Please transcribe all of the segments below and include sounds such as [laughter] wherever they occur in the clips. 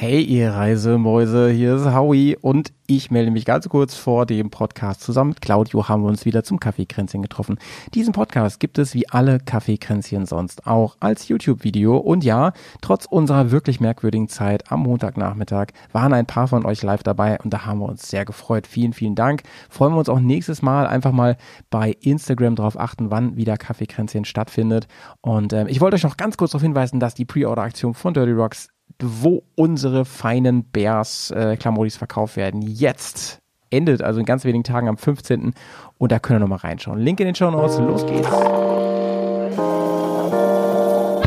Hey ihr Reisemäuse, hier ist Howie und ich melde mich ganz kurz vor dem Podcast. Zusammen mit Claudio haben wir uns wieder zum Kaffeekränzchen getroffen. Diesen Podcast gibt es wie alle Kaffeekränzchen sonst auch als YouTube-Video. Und ja, trotz unserer wirklich merkwürdigen Zeit am Montagnachmittag waren ein paar von euch live dabei und da haben wir uns sehr gefreut. Vielen, vielen Dank. Freuen wir uns auch nächstes Mal einfach mal bei Instagram darauf achten, wann wieder Kaffeekränzchen stattfindet. Und ähm, ich wollte euch noch ganz kurz darauf hinweisen, dass die Pre-Order-Aktion von Dirty Rocks wo unsere feinen Bears äh, Klamottis verkauft werden. Jetzt endet, also in ganz wenigen Tagen am 15. Und da könnt ihr nochmal reinschauen. Link in den Show Notes. Los geht's.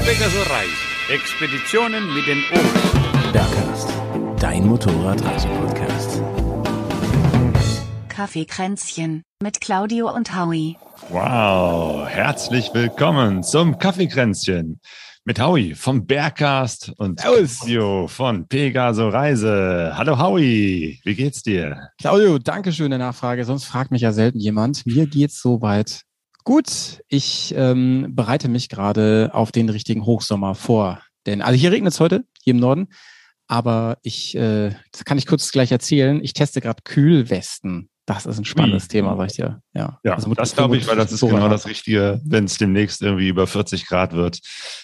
Pegaso Reise. Expeditionen mit den Ohren. Bergcast. Dein Motorradreise-Podcast. Kaffeekränzchen mit Claudio und Howie. Wow, herzlich willkommen zum Kaffeekränzchen mit Howie vom Bergcast und Claudio von Pegaso Reise. Hallo Howie, wie geht's dir? Claudio, danke schön der Nachfrage. Sonst fragt mich ja selten jemand. Mir geht's soweit gut. Ich ähm, bereite mich gerade auf den richtigen Hochsommer vor. Denn, also hier regnet es heute, hier im Norden. Aber ich, äh, das kann ich kurz gleich erzählen. Ich teste gerade Kühlwesten. Das ist ein spannendes Ui. Thema, sag ich dir. Ja, ja also das glaube ich, weil das ist genau das Richtige. Wenn es demnächst irgendwie über 40 Grad wird,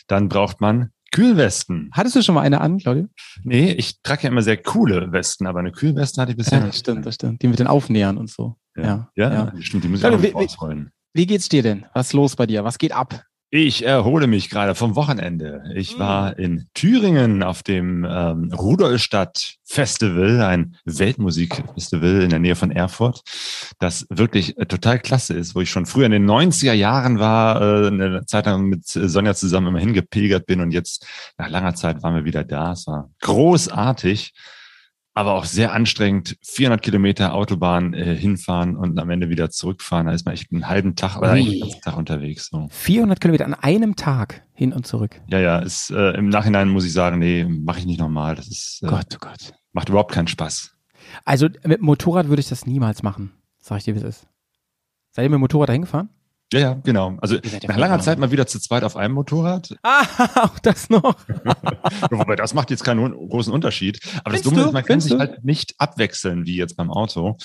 dann braucht man Kühlwesten. Hattest du schon mal eine an, Claudia? Nee, ich trage ja immer sehr coole Westen, aber eine Kühlweste hatte ich bisher ja, nicht. Stimmt, das stimmt. Die mit den Aufnähern und so. Ja, ja, ja. stimmt. Die müssen wir auch ausrollen. Wie geht's dir denn? Was ist los bei dir? Was geht ab? Ich erhole mich gerade vom Wochenende. Ich hm. war in Thüringen auf dem ähm, Rudolstadt Festival, ein Weltmusikfestival in der Nähe von Erfurt, das wirklich äh, total klasse ist, wo ich schon früher in den 90er Jahren war, äh, eine Zeit lang mit Sonja zusammen immer hingepilgert bin und jetzt nach langer Zeit waren wir wieder da. Es war großartig aber auch sehr anstrengend. 400 Kilometer Autobahn äh, hinfahren und am Ende wieder zurückfahren. Da ist man echt einen halben Tag oder einen ganzen Tag unterwegs. So. 400 Kilometer an einem Tag hin und zurück. Ja, ja. Ist, äh, Im Nachhinein muss ich sagen, nee, mache ich nicht nochmal. Das ist äh, Gott, oh Gott. macht überhaupt keinen Spaß. Also mit Motorrad würde ich das niemals machen. Sag ich dir, wie es ist. Seid ihr mit dem Motorrad dahin gefahren? Ja, ja, genau. Also nach langer Zeit mal wieder zu zweit auf einem Motorrad. Ah, [laughs] auch das noch. [laughs] Wobei das macht jetzt keinen großen Unterschied. Aber Findest das Dumme ist, man kann sich du? halt nicht abwechseln wie jetzt beim Auto.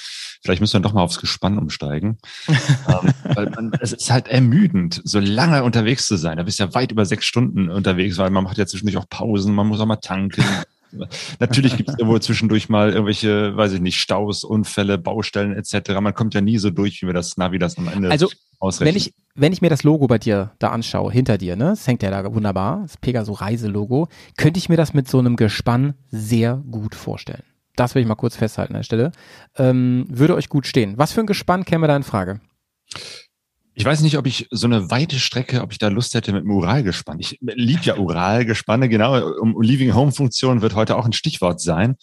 Vielleicht müssen wir doch mal aufs Gespann umsteigen. [laughs] ähm, weil man, es ist halt ermüdend, so lange unterwegs zu sein. Da bist du ja weit über sechs Stunden unterwegs, weil man macht ja zwischendurch auch Pausen, man muss auch mal tanken. [laughs] Natürlich gibt es ja wohl zwischendurch mal irgendwelche, weiß ich nicht, Staus, Unfälle, Baustellen etc. Man kommt ja nie so durch, wie wir das Navi das am Ende also, ausrechnen. Wenn ich, wenn ich mir das Logo bei dir da anschaue, hinter dir, ne, das hängt ja da wunderbar, das Pegaso Reiselogo, könnte ich mir das mit so einem Gespann sehr gut vorstellen. Das will ich mal kurz festhalten an der Stelle. Ähm, würde euch gut stehen. Was für ein Gespann käme da in Frage? Ich weiß nicht, ob ich so eine weite Strecke, ob ich da Lust hätte mit dem Uralgespann. Ich liebe ja Uralgespanne, genau. Um Leaving Home Funktion wird heute auch ein Stichwort sein.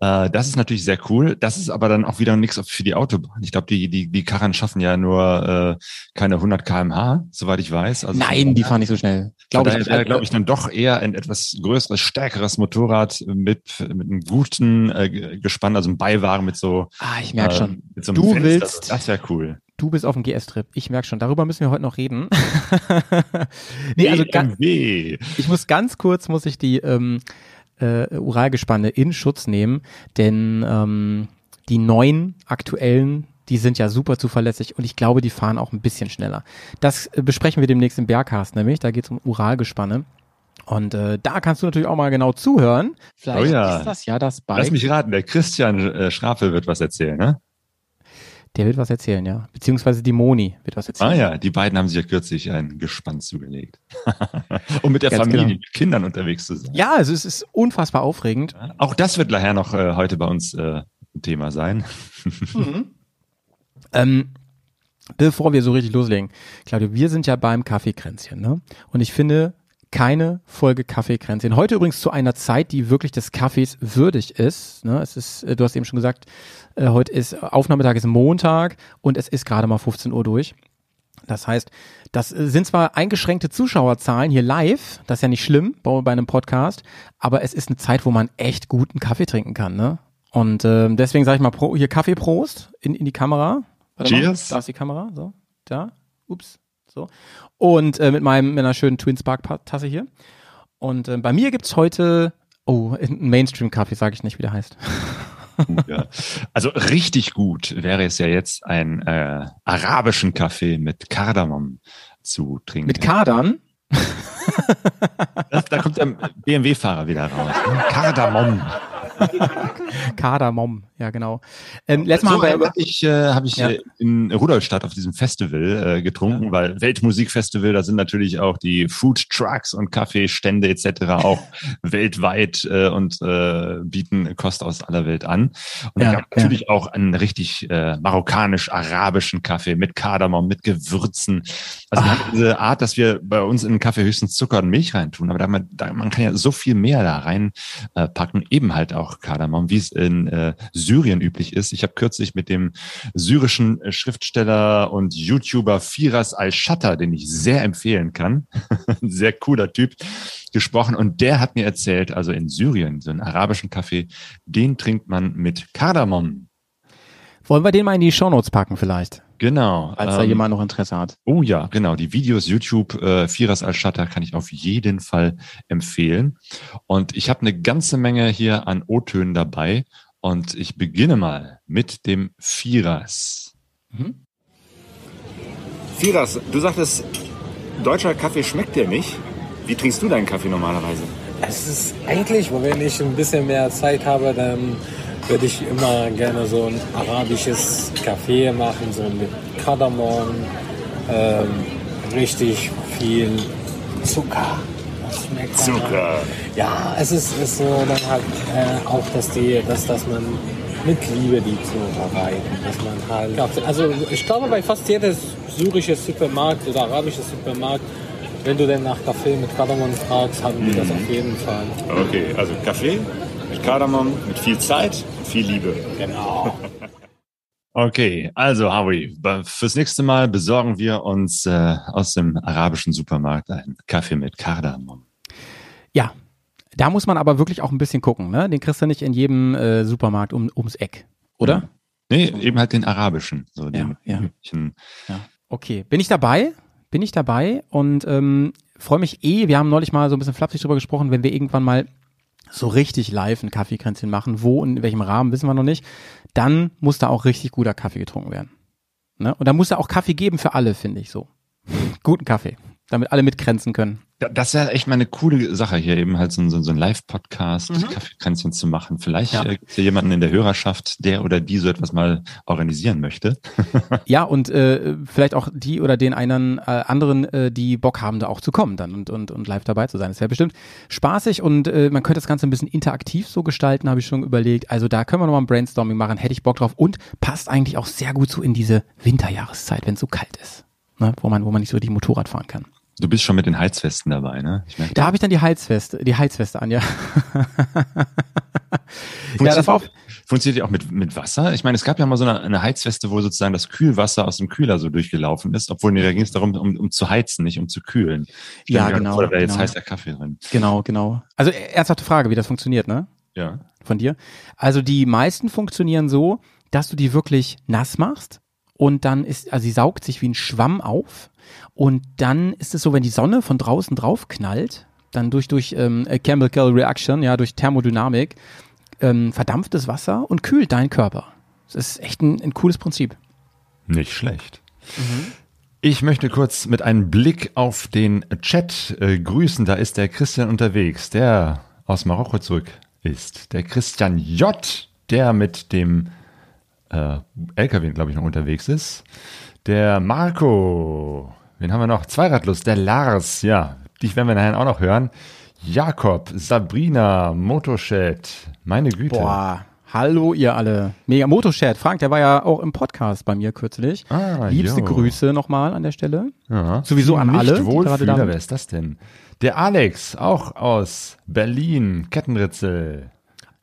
Ja. Äh, das ist natürlich sehr cool. Das ist aber dann auch wieder nichts für die Autobahn. Ich glaube, die, die, die Karren schaffen ja nur äh, keine 100 kmh, soweit ich weiß. Also Nein, die fahren nicht so schnell. Glaube ich, wäre, glaube ich, dann doch eher ein etwas größeres, stärkeres Motorrad mit, mit einem guten äh, Gespann, also ein Beiwagen mit so. Ah, ich merke äh, schon. Mit so einem du Fenster. willst. Das wäre cool. Du bist auf dem GS-Trip. Ich merke schon. Darüber müssen wir heute noch reden. [laughs] nee, also ganz, ich muss ganz kurz, muss ich die ähm, äh, Uralgespanne in Schutz nehmen, denn ähm, die neuen aktuellen, die sind ja super zuverlässig und ich glaube, die fahren auch ein bisschen schneller. Das äh, besprechen wir demnächst im Berghast nämlich. Da geht es um Uralgespanne. Und äh, da kannst du natürlich auch mal genau zuhören. Vielleicht oh ja. ist das ja das Bike. Lass mich raten, der Christian äh, Schrafel wird was erzählen, ne? Der wird was erzählen, ja. Beziehungsweise die Moni wird was erzählen. Ah ja, die beiden haben sich ja kürzlich ein Gespann zugelegt. [laughs] um mit der Ganz Familie, genau. mit Kindern unterwegs zu sein. Ja, also es ist unfassbar aufregend. Auch das wird nachher noch äh, heute bei uns äh, ein Thema sein. [laughs] mhm. ähm, bevor wir so richtig loslegen, Claudio, wir sind ja beim Kaffeekränzchen, ne? Und ich finde, keine Folge Kaffeekränzchen. Heute übrigens zu einer Zeit, die wirklich des Kaffees würdig ist. Ne? Es ist, äh, du hast eben schon gesagt, äh, heute ist Aufnahmetag ist Montag und es ist gerade mal 15 Uhr durch. Das heißt, das sind zwar eingeschränkte Zuschauerzahlen hier live, das ist ja nicht schlimm bei, bei einem Podcast, aber es ist eine Zeit, wo man echt guten Kaffee trinken kann, ne? Und äh, deswegen sage ich mal pro, hier Kaffeeprost in, in die Kamera. Warte Cheers. Mal, da ist die Kamera, so, da, ups, so. Und äh, mit meinem mit einer schönen Twin Spark Tasse hier. Und äh, bei mir gibt's heute Oh, Oh, ein Mainstream-Kaffee, sage ich nicht, wie der heißt. ja. Also richtig gut wäre es ja jetzt, einen äh, arabischen Kaffee mit Kardamom zu trinken. Mit Kadern? Das, da kommt der BMW-Fahrer wieder raus. Ne? Kardamom. [laughs] Kardamom, ja genau. Ähm, letztes so Mal haben wir habe ich, äh, hab ich Ja. äh, in Rudolstadt auf diesem Festival äh, getrunken, weil Weltmusikfestival, da sind natürlich auch die Food Trucks und Kaffeestände etc. auch [laughs] weltweit äh, und äh, bieten Kost aus aller Welt an. Und Ja, da gab natürlich auch einen richtig äh, marokkanisch-arabischen Kaffee mit Kardamom, mit Gewürzen. Also Ah. diese Art, dass wir bei uns in den Kaffee höchstens Zucker und Milch reintun, aber da man, da, man kann ja so viel mehr da reinpacken, äh, packen, eben halt auch Kardamom, wie es in äh, Syrien üblich ist. Ich habe kürzlich mit dem syrischen äh, Schriftsteller und YouTuber Firas Al-Shatter, den ich sehr empfehlen kann, [laughs] ein sehr cooler Typ, gesprochen und der hat mir erzählt, also in Syrien, so einen arabischen Kaffee, den trinkt man mit Kardamom. Wollen wir den mal in die Shownotes packen vielleicht, Genau. falls da ähm, jemand noch Interesse hat. Oh ja, genau. Die Videos YouTube äh, Firas Al-Shatter kann ich auf jeden Fall empfehlen. Und ich habe eine ganze Menge hier an O-Tönen dabei. Und ich beginne mal mit dem Firas. Firas, du sagtest, deutscher Kaffee schmeckt dir nicht. Wie trinkst du deinen Kaffee normalerweise? Es ist eigentlich, wenn ich ein bisschen mehr Zeit habe, dann würde ich immer gerne so ein arabisches Kaffee machen, so mit Kardamom, ähm, richtig viel Zucker. Das schmeckt dann- Zucker. Ja, es ist, ist so dann halt äh, auch, dass die, dass, dass man mit Liebe die zubereiten, dass man halt, also ich glaube bei fast jedes syrische Supermarkt oder arabische Supermarkt, wenn du denn nach Kaffee mit Kardamom fragst, haben die das auf jeden Fall. Okay, also Kaffee mit Kardamom, mit viel Zeit, viel Liebe. Genau. [laughs] Okay, also Howie, fürs nächste Mal besorgen wir uns äh, aus dem arabischen Supermarkt einen Kaffee mit Kardamom. Ja, da muss man aber wirklich auch ein bisschen gucken. Ne? Den kriegst du nicht in jedem äh, Supermarkt um, ums Eck, oder? Nee, eben halt den arabischen. So den Ja, ja. üblichen. Okay, bin ich dabei? Bin ich dabei und ähm, freue mich eh. Wir haben neulich mal so ein bisschen flapsig drüber gesprochen, wenn wir irgendwann mal so richtig live ein Kaffeekränzchen machen, wo und in welchem Rahmen, wissen wir noch nicht, dann muss da auch richtig guter Kaffee getrunken werden. Ne? Und da muss da auch Kaffee geben für alle, finde ich so. [laughs] Guten Kaffee, damit alle mitkränzen können. Da- Das wäre echt mal eine coole Sache hier, eben halt so, ein- so, so ein Live-Podcast, Kaffeekränzchen zu machen. Vielleicht Mhm. Ja. äh, gibt es ja jemanden in der Hörerschaft, der oder die so etwas mal organisieren möchte. [laughs] Ja, und äh, vielleicht auch die oder den einen äh, anderen, äh, die Bock haben, da auch zu kommen dann und, und, und live dabei zu sein. Das wäre bestimmt spaßig und äh, man könnte das Ganze ein bisschen interaktiv so gestalten, habe ich schon überlegt. Also da können wir nochmal ein Brainstorming machen, hätte ich Bock drauf und passt eigentlich auch sehr gut so in diese Winterjahreszeit, wenn es so kalt ist. Ne? Wo man, wo man nicht so die Motorrad fahren kann. Du bist schon mit den Heizwesten dabei, ne? Ich Da habe ich dann die Heizweste, die Heizweste an, ja. [laughs] ja, Funktioniert, das war auch, funktioniert die auch mit, mit Wasser? Ich meine, es gab ja mal so eine, eine Heizweste, wo sozusagen das Kühlwasser aus dem Kühler so durchgelaufen ist, obwohl nee, da ging es darum, um, um zu heizen, nicht um zu kühlen. Stell Ja, genau, Vor, da wäre jetzt genau. heißer Kaffee drin. genau, genau. Also äh, ernsthafte Frage, wie das funktioniert, ne? Ja. von dir. Also die meisten funktionieren so, dass du die wirklich nass machst und dann ist, also sie saugt sich wie ein Schwamm auf und dann ist es so, wenn die Sonne von draußen drauf knallt, dann durch, durch ähm, a Chemical Reaction, ja, durch Thermodynamik, ähm, verdampft das Wasser und kühlt deinen Körper. Das ist echt ein, ein cooles Prinzip. Nicht schlecht. Ich möchte kurz mit einem Blick auf den Chat äh, grüßen. Da ist der Christian unterwegs, der aus Marokko zurück ist. Der Christian J., der mit dem äh, LKW, glaube ich, noch unterwegs ist. Der Marco. Wen haben wir noch? Zweiradlust. Der Lars. Ja, dich werden wir nachher auch noch hören. Jakob, Sabrina, Motochat. Meine Güte. Boah, hallo ihr alle. Mega Motochat. Frank, der war ja auch im Podcast bei mir kürzlich. Ah, Liebste jo. Grüße nochmal an der Stelle. Ja. Sowieso an Nicht alle, Wohlfühler, gerade da- wer ist das denn? Der Alex, auch aus Berlin, Kettenritzel.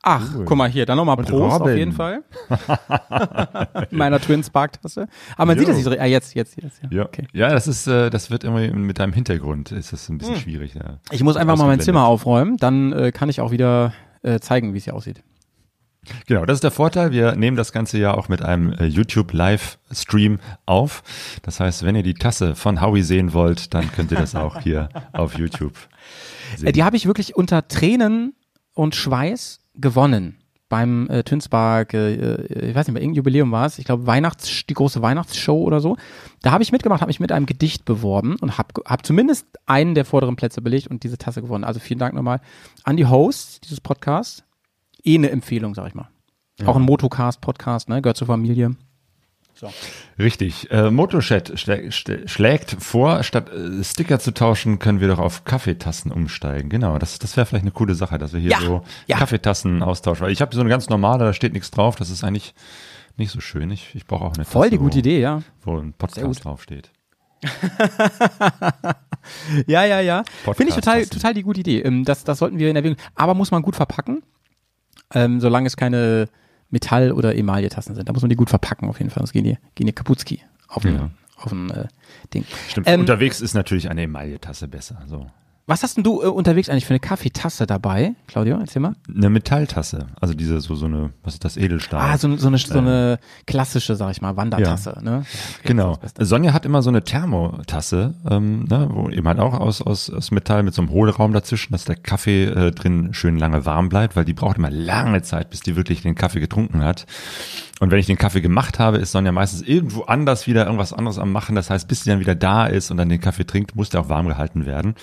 Ach, Cool. guck mal hier, dann nochmal Prost Robin. auf jeden Fall. [laughs] Meiner Twin Spark Tasse. Aber man sieht Jo. das nicht so. Ah, jetzt, jetzt, jetzt. Ja. Ja, Okay. ja das ist, äh, das wird irgendwie mit deinem Hintergrund ist das ein Hm. bisschen schwierig. Ja. Ich muss einfach mal mein. Zimmer aufräumen, dann äh, kann ich auch wieder äh, zeigen, wie es hier aussieht. Genau, das ist der Vorteil. Wir nehmen das Ganze ja auch mit einem äh, YouTube Livestream auf. Das heißt, wenn ihr die Tasse von Howie sehen wollt, dann könnt ihr das auch hier [laughs] auf YouTube Äh, die habe ich wirklich unter Tränen und Schweiß gewonnen beim äh, Tünspark, äh, äh, ich weiß nicht mehr, irgendein Jubiläum war es, ich glaube Weihnachts, die große Weihnachtsshow oder so. Da habe ich mitgemacht, habe mich mit einem Gedicht beworben und habe hab zumindest einen der vorderen Plätze belegt und diese Tasse gewonnen. Also vielen Dank nochmal an die Hosts dieses Podcasts. Eh eine Empfehlung, sag ich mal. Auch ein Motocast-Podcast, ne? Gehört zur Familie. Richtig. Äh, schlä schlägt vor, statt äh, Sticker zu tauschen, können wir doch auf Kaffeetassen umsteigen. Genau, das, das wäre vielleicht eine coole Sache, dass wir hier Ja, so ja. Kaffeetassen austauschen. Weil ich habe so eine ganz normale, da steht nichts drauf. Das ist eigentlich nicht so schön. Ich, ich brauche auch eine Voll Tasse, die gute wo, Idee, ja. Wo ein. Podcast draufsteht. [laughs] Ja, ja, ja. Finde ich total, total die gute Idee. Ähm, Das, das sollten wir in Erwägung. Aber muss man gut verpacken, ähm, solange es keine Metall- oder Emaille-Tassen sind. Da muss man die gut verpacken auf jeden Fall. Sonst gehen die, gehen die Kaputski auf ein, Ja. auf ein äh, Ding. Stimmt. Ähm, Unterwegs ist natürlich eine Emaille-Tasse besser. So. Was hast denn du äh, unterwegs eigentlich für eine Kaffeetasse dabei, Claudio? Erzähl mal. Eine Metalltasse. Also diese, so, so eine, was ist das, Edelstahl? Ah, so, so, eine, so eine klassische, sag ich mal, Wandertasse. Ne? Genau. Sonja hat immer so eine Thermotasse, ähm, ne, wo eben halt auch aus, aus, aus Metall mit so einem Hohlraum dazwischen, dass der Kaffee äh, drin schön lange warm bleibt, weil die braucht immer lange Zeit, bis die wirklich den Kaffee getrunken hat. Und wenn ich den Kaffee gemacht habe, ist Sonja meistens irgendwo anders wieder irgendwas anderes am machen. Das heißt, bis sie dann wieder da ist und dann den Kaffee trinkt, muss der auch warm gehalten werden.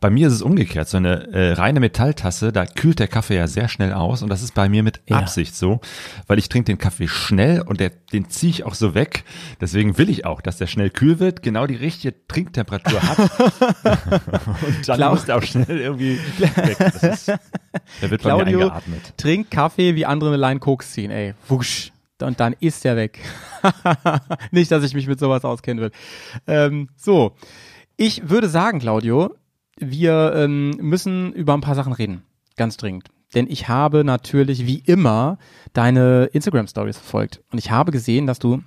Bei mir ist es umgekehrt. So eine äh, reine Metalltasse, da kühlt der Kaffee ja sehr schnell aus und das ist bei mir mit Ja. Absicht so, weil ich trinke den Kaffee schnell und der, den ziehe ich auch so weg. Deswegen will ich auch, dass der schnell kühl wird, genau die richtige Trinktemperatur hat. [laughs] und dann Klar. muss der auch schnell irgendwie weg. Das ist, der wird bei mir Claudio eingeatmet. trinkt Kaffee, wie andere eine Line Koks ziehen, ey. Wusch. Und dann ist er weg. [laughs] Nicht, dass ich mich mit sowas auskennen will. Ähm, so. Ich würde sagen, Claudio, wir ähm, müssen über ein paar Sachen reden. Ganz dringend. Denn ich habe natürlich wie immer deine Instagram-Stories verfolgt. Und ich habe gesehen, dass du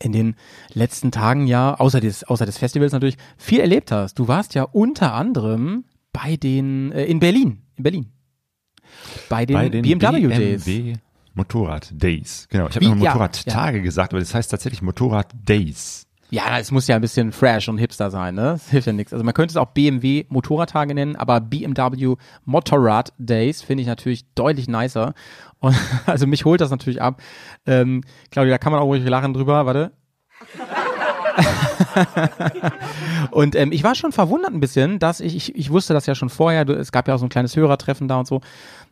in den letzten Tagen ja, außer des, außer des Festivals natürlich, viel erlebt hast. Du warst ja unter anderem bei den, äh, in Berlin. In Berlin. Bei den, bei den BMW, Days. BMW Motorrad Days. Genau, ich habe immer ja, Motorradtage gesagt, aber das heißt tatsächlich Motorrad Days. Ja, es muss ja ein bisschen fresh und hipster sein, ne? Das hilft ja nichts. Also man könnte es auch BMW Motorradtage nennen, aber BMW Motorrad Days finde ich natürlich deutlich nicer. Und [laughs] also mich holt das natürlich ab. Ähm, Claudia, da kann man auch ruhig lachen drüber, warte. [laughs] und ähm, ich war schon verwundert ein bisschen, dass ich, ich, ich wusste das ja schon vorher, es gab ja auch so ein kleines Hörertreffen da und so,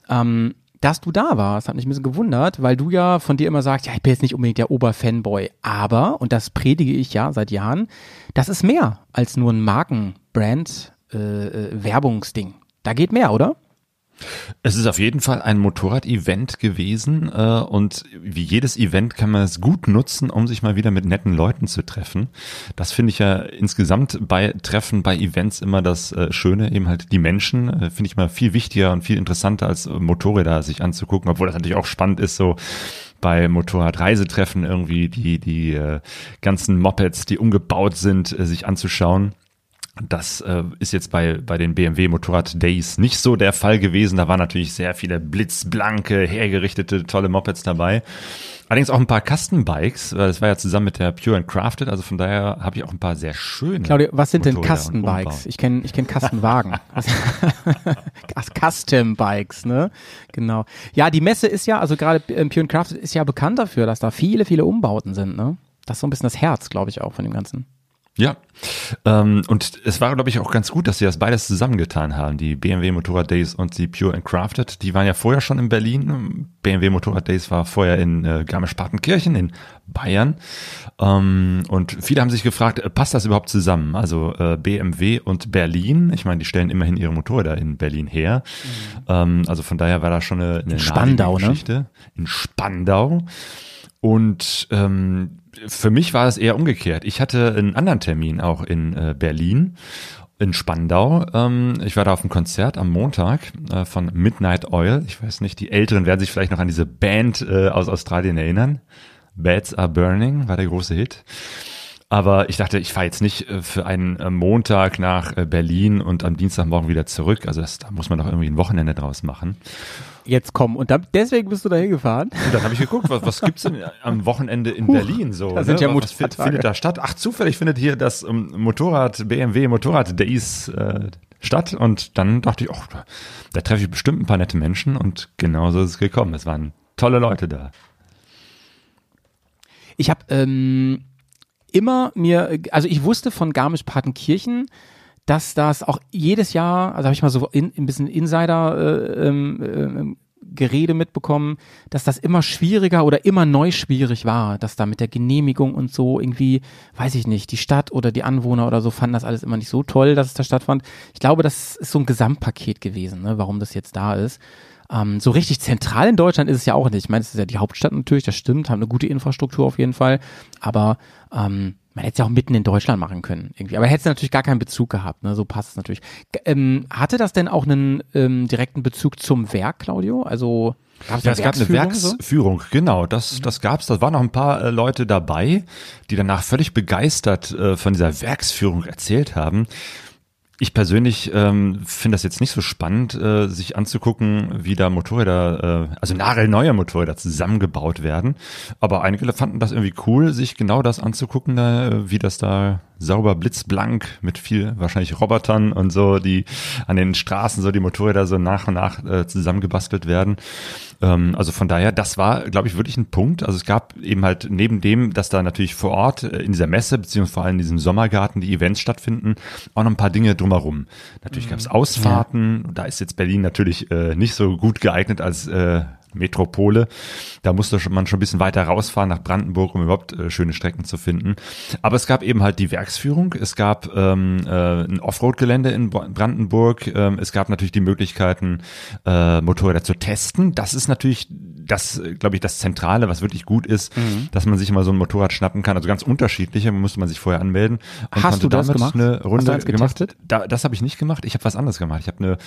ähm, dass du da warst, hat mich ein bisschen gewundert, weil du ja von dir immer sagst, ja, ich bin jetzt nicht unbedingt der Oberfanboy, aber, und das predige ich ja seit Jahren, das ist mehr als nur ein Markenbrand, äh, äh, Werbungsding. Da geht mehr, oder? Es ist auf jeden Fall ein Motorrad-Event gewesen äh, und wie jedes Event kann man es gut nutzen, um sich mal wieder mit netten Leuten zu treffen. Das finde ich ja insgesamt bei Treffen, bei Events immer das äh, Schöne, eben halt die Menschen, äh, finde ich mal viel wichtiger und viel interessanter als Motorräder sich anzugucken, obwohl das natürlich auch spannend ist, so bei Motorradreisetreffen irgendwie die, die äh, ganzen Mopeds, die umgebaut sind, äh, sich anzuschauen. Das äh, ist jetzt bei, bei den BMW Motorrad Days nicht so der Fall gewesen. Da waren natürlich sehr viele blitzblanke, hergerichtete, tolle Mopeds dabei. Allerdings auch ein paar Custom-Bikes, weil das war ja zusammen mit der Pure and Crafted, also von daher habe ich auch ein paar sehr schöne. Claudia, was sind denn Motorräder Custom-Bikes? Umbau. Ich kenne ich kenn Custom-Wagen. [laughs] [laughs] Custom-Bikes, ne? Genau. Ja, die Messe ist ja, also gerade ähm, Pure and Crafted ist ja bekannt dafür, dass da viele, viele Umbauten sind, ne? Das ist so ein bisschen das Herz, glaube ich, auch von dem Ganzen. Ja, ähm, und es war, glaube ich, auch ganz gut, dass sie das beides zusammengetan haben, die BMW Motorrad Days und die Pure and Crafted. Die waren ja vorher schon in Berlin. BMW Motorrad Days war vorher in äh, Garmisch-Partenkirchen in Bayern. Ähm, und viele haben sich gefragt, äh, passt das überhaupt zusammen? Also äh, BMW und Berlin, ich meine, die stellen immerhin ihre Motorräder in Berlin her. Ähm, also von daher war da schon eine, eine Spandau, naheliegende ne? Geschichte. In Spandau. Und ähm, für mich war es eher umgekehrt. Ich hatte einen anderen Termin auch in äh, Berlin, in Spandau. Ähm, ich war da auf einem Konzert am Montag äh, von Midnight Oil. Ich weiß nicht, die Älteren werden sich vielleicht noch an diese Band äh, aus Australien erinnern. Bats Are Burning war der große Hit. Aber ich dachte, ich fahre jetzt nicht äh, für einen äh, Montag nach äh, Berlin und am Dienstagmorgen wieder zurück. Also das, da muss man doch irgendwie ein Wochenende draus machen. Jetzt komm, und dann, deswegen bist du da hingefahren? Und dann habe ich geguckt, was, was gibt's denn am Wochenende in Berlin so? da sind ja was findet da statt? Ach, zufällig findet hier das ähm, Motorrad, BMW Motorrad Days äh, Stadt und dann dachte ich, da, da treffe ich bestimmt ein paar nette Menschen und genauso ist es gekommen. Es waren tolle Leute da. Ich habe ähm, immer mir, also ich wusste von Garmisch-Partenkirchen, dass das auch jedes Jahr, also habe ich mal so in, ein bisschen Insider äh, ähm, ähm, Gerede mitbekommen, dass das immer schwieriger oder immer neu schwierig war, dass da mit der Genehmigung und so irgendwie, weiß ich nicht, die Stadt oder die Anwohner oder so fanden das alles immer nicht so toll, dass es da stattfand. Ich glaube, das ist so ein Gesamtpaket gewesen, ne, warum das jetzt da ist. Ähm, so richtig zentral in Deutschland ist es ja auch nicht. Ich meine, es ist ja die Hauptstadt natürlich, das stimmt, haben eine gute Infrastruktur auf jeden Fall, aber ähm, man hätte es ja auch mitten in Deutschland machen können, irgendwie. Aber hätte es natürlich gar keinen Bezug gehabt, ne? So passt es natürlich. Ähm, hatte das denn auch einen ähm, direkten Bezug zum Werk, Claudio? Also gab's Ja, es gab eine Werksführung Werksführung, genau. Das, das gab's. Da waren noch ein paar äh, Leute dabei, die danach völlig begeistert äh, von dieser Werksführung erzählt haben. Ich persönlich ähm, finde das jetzt nicht so spannend, äh, sich anzugucken, wie da Motorräder, äh, also nagelneue Motorräder zusammengebaut werden. Aber einige fanden das irgendwie cool, sich genau das anzugucken, äh, wie das da sauber blitzblank mit viel wahrscheinlich Robotern und so, die an den Straßen so die Motorräder so nach und nach äh, zusammengebastelt werden. Ähm, also von daher, das war, glaube ich, wirklich ein Punkt. Also es gab eben halt neben dem, dass da natürlich vor Ort äh, in dieser Messe, beziehungsweise vor allem in diesem Sommergarten die Events stattfinden, auch noch ein paar Dinge drumherum. Natürlich gab es Ausfahrten, da ist jetzt Berlin natürlich äh, nicht so gut geeignet als äh, Metropole. Da musste man schon ein bisschen weiter rausfahren nach Brandenburg, um überhaupt äh, schöne Strecken zu finden. Aber es gab eben halt die Werksführung. Es gab ähm, äh, ein Offroad-Gelände in Brandenburg. Ähm, es gab natürlich die Möglichkeiten, äh, Motorräder zu testen. Das ist natürlich das, glaube ich, das Zentrale, was wirklich gut ist, Mhm. dass man sich mal so ein Motorrad schnappen kann. Also ganz unterschiedliche, musste man sich vorher anmelden. Und Hast du das gemacht? Eine Hast du Runde eins gemacht. getestet? Da, das habe ich nicht gemacht. Ich habe was anderes gemacht. Ich habe eine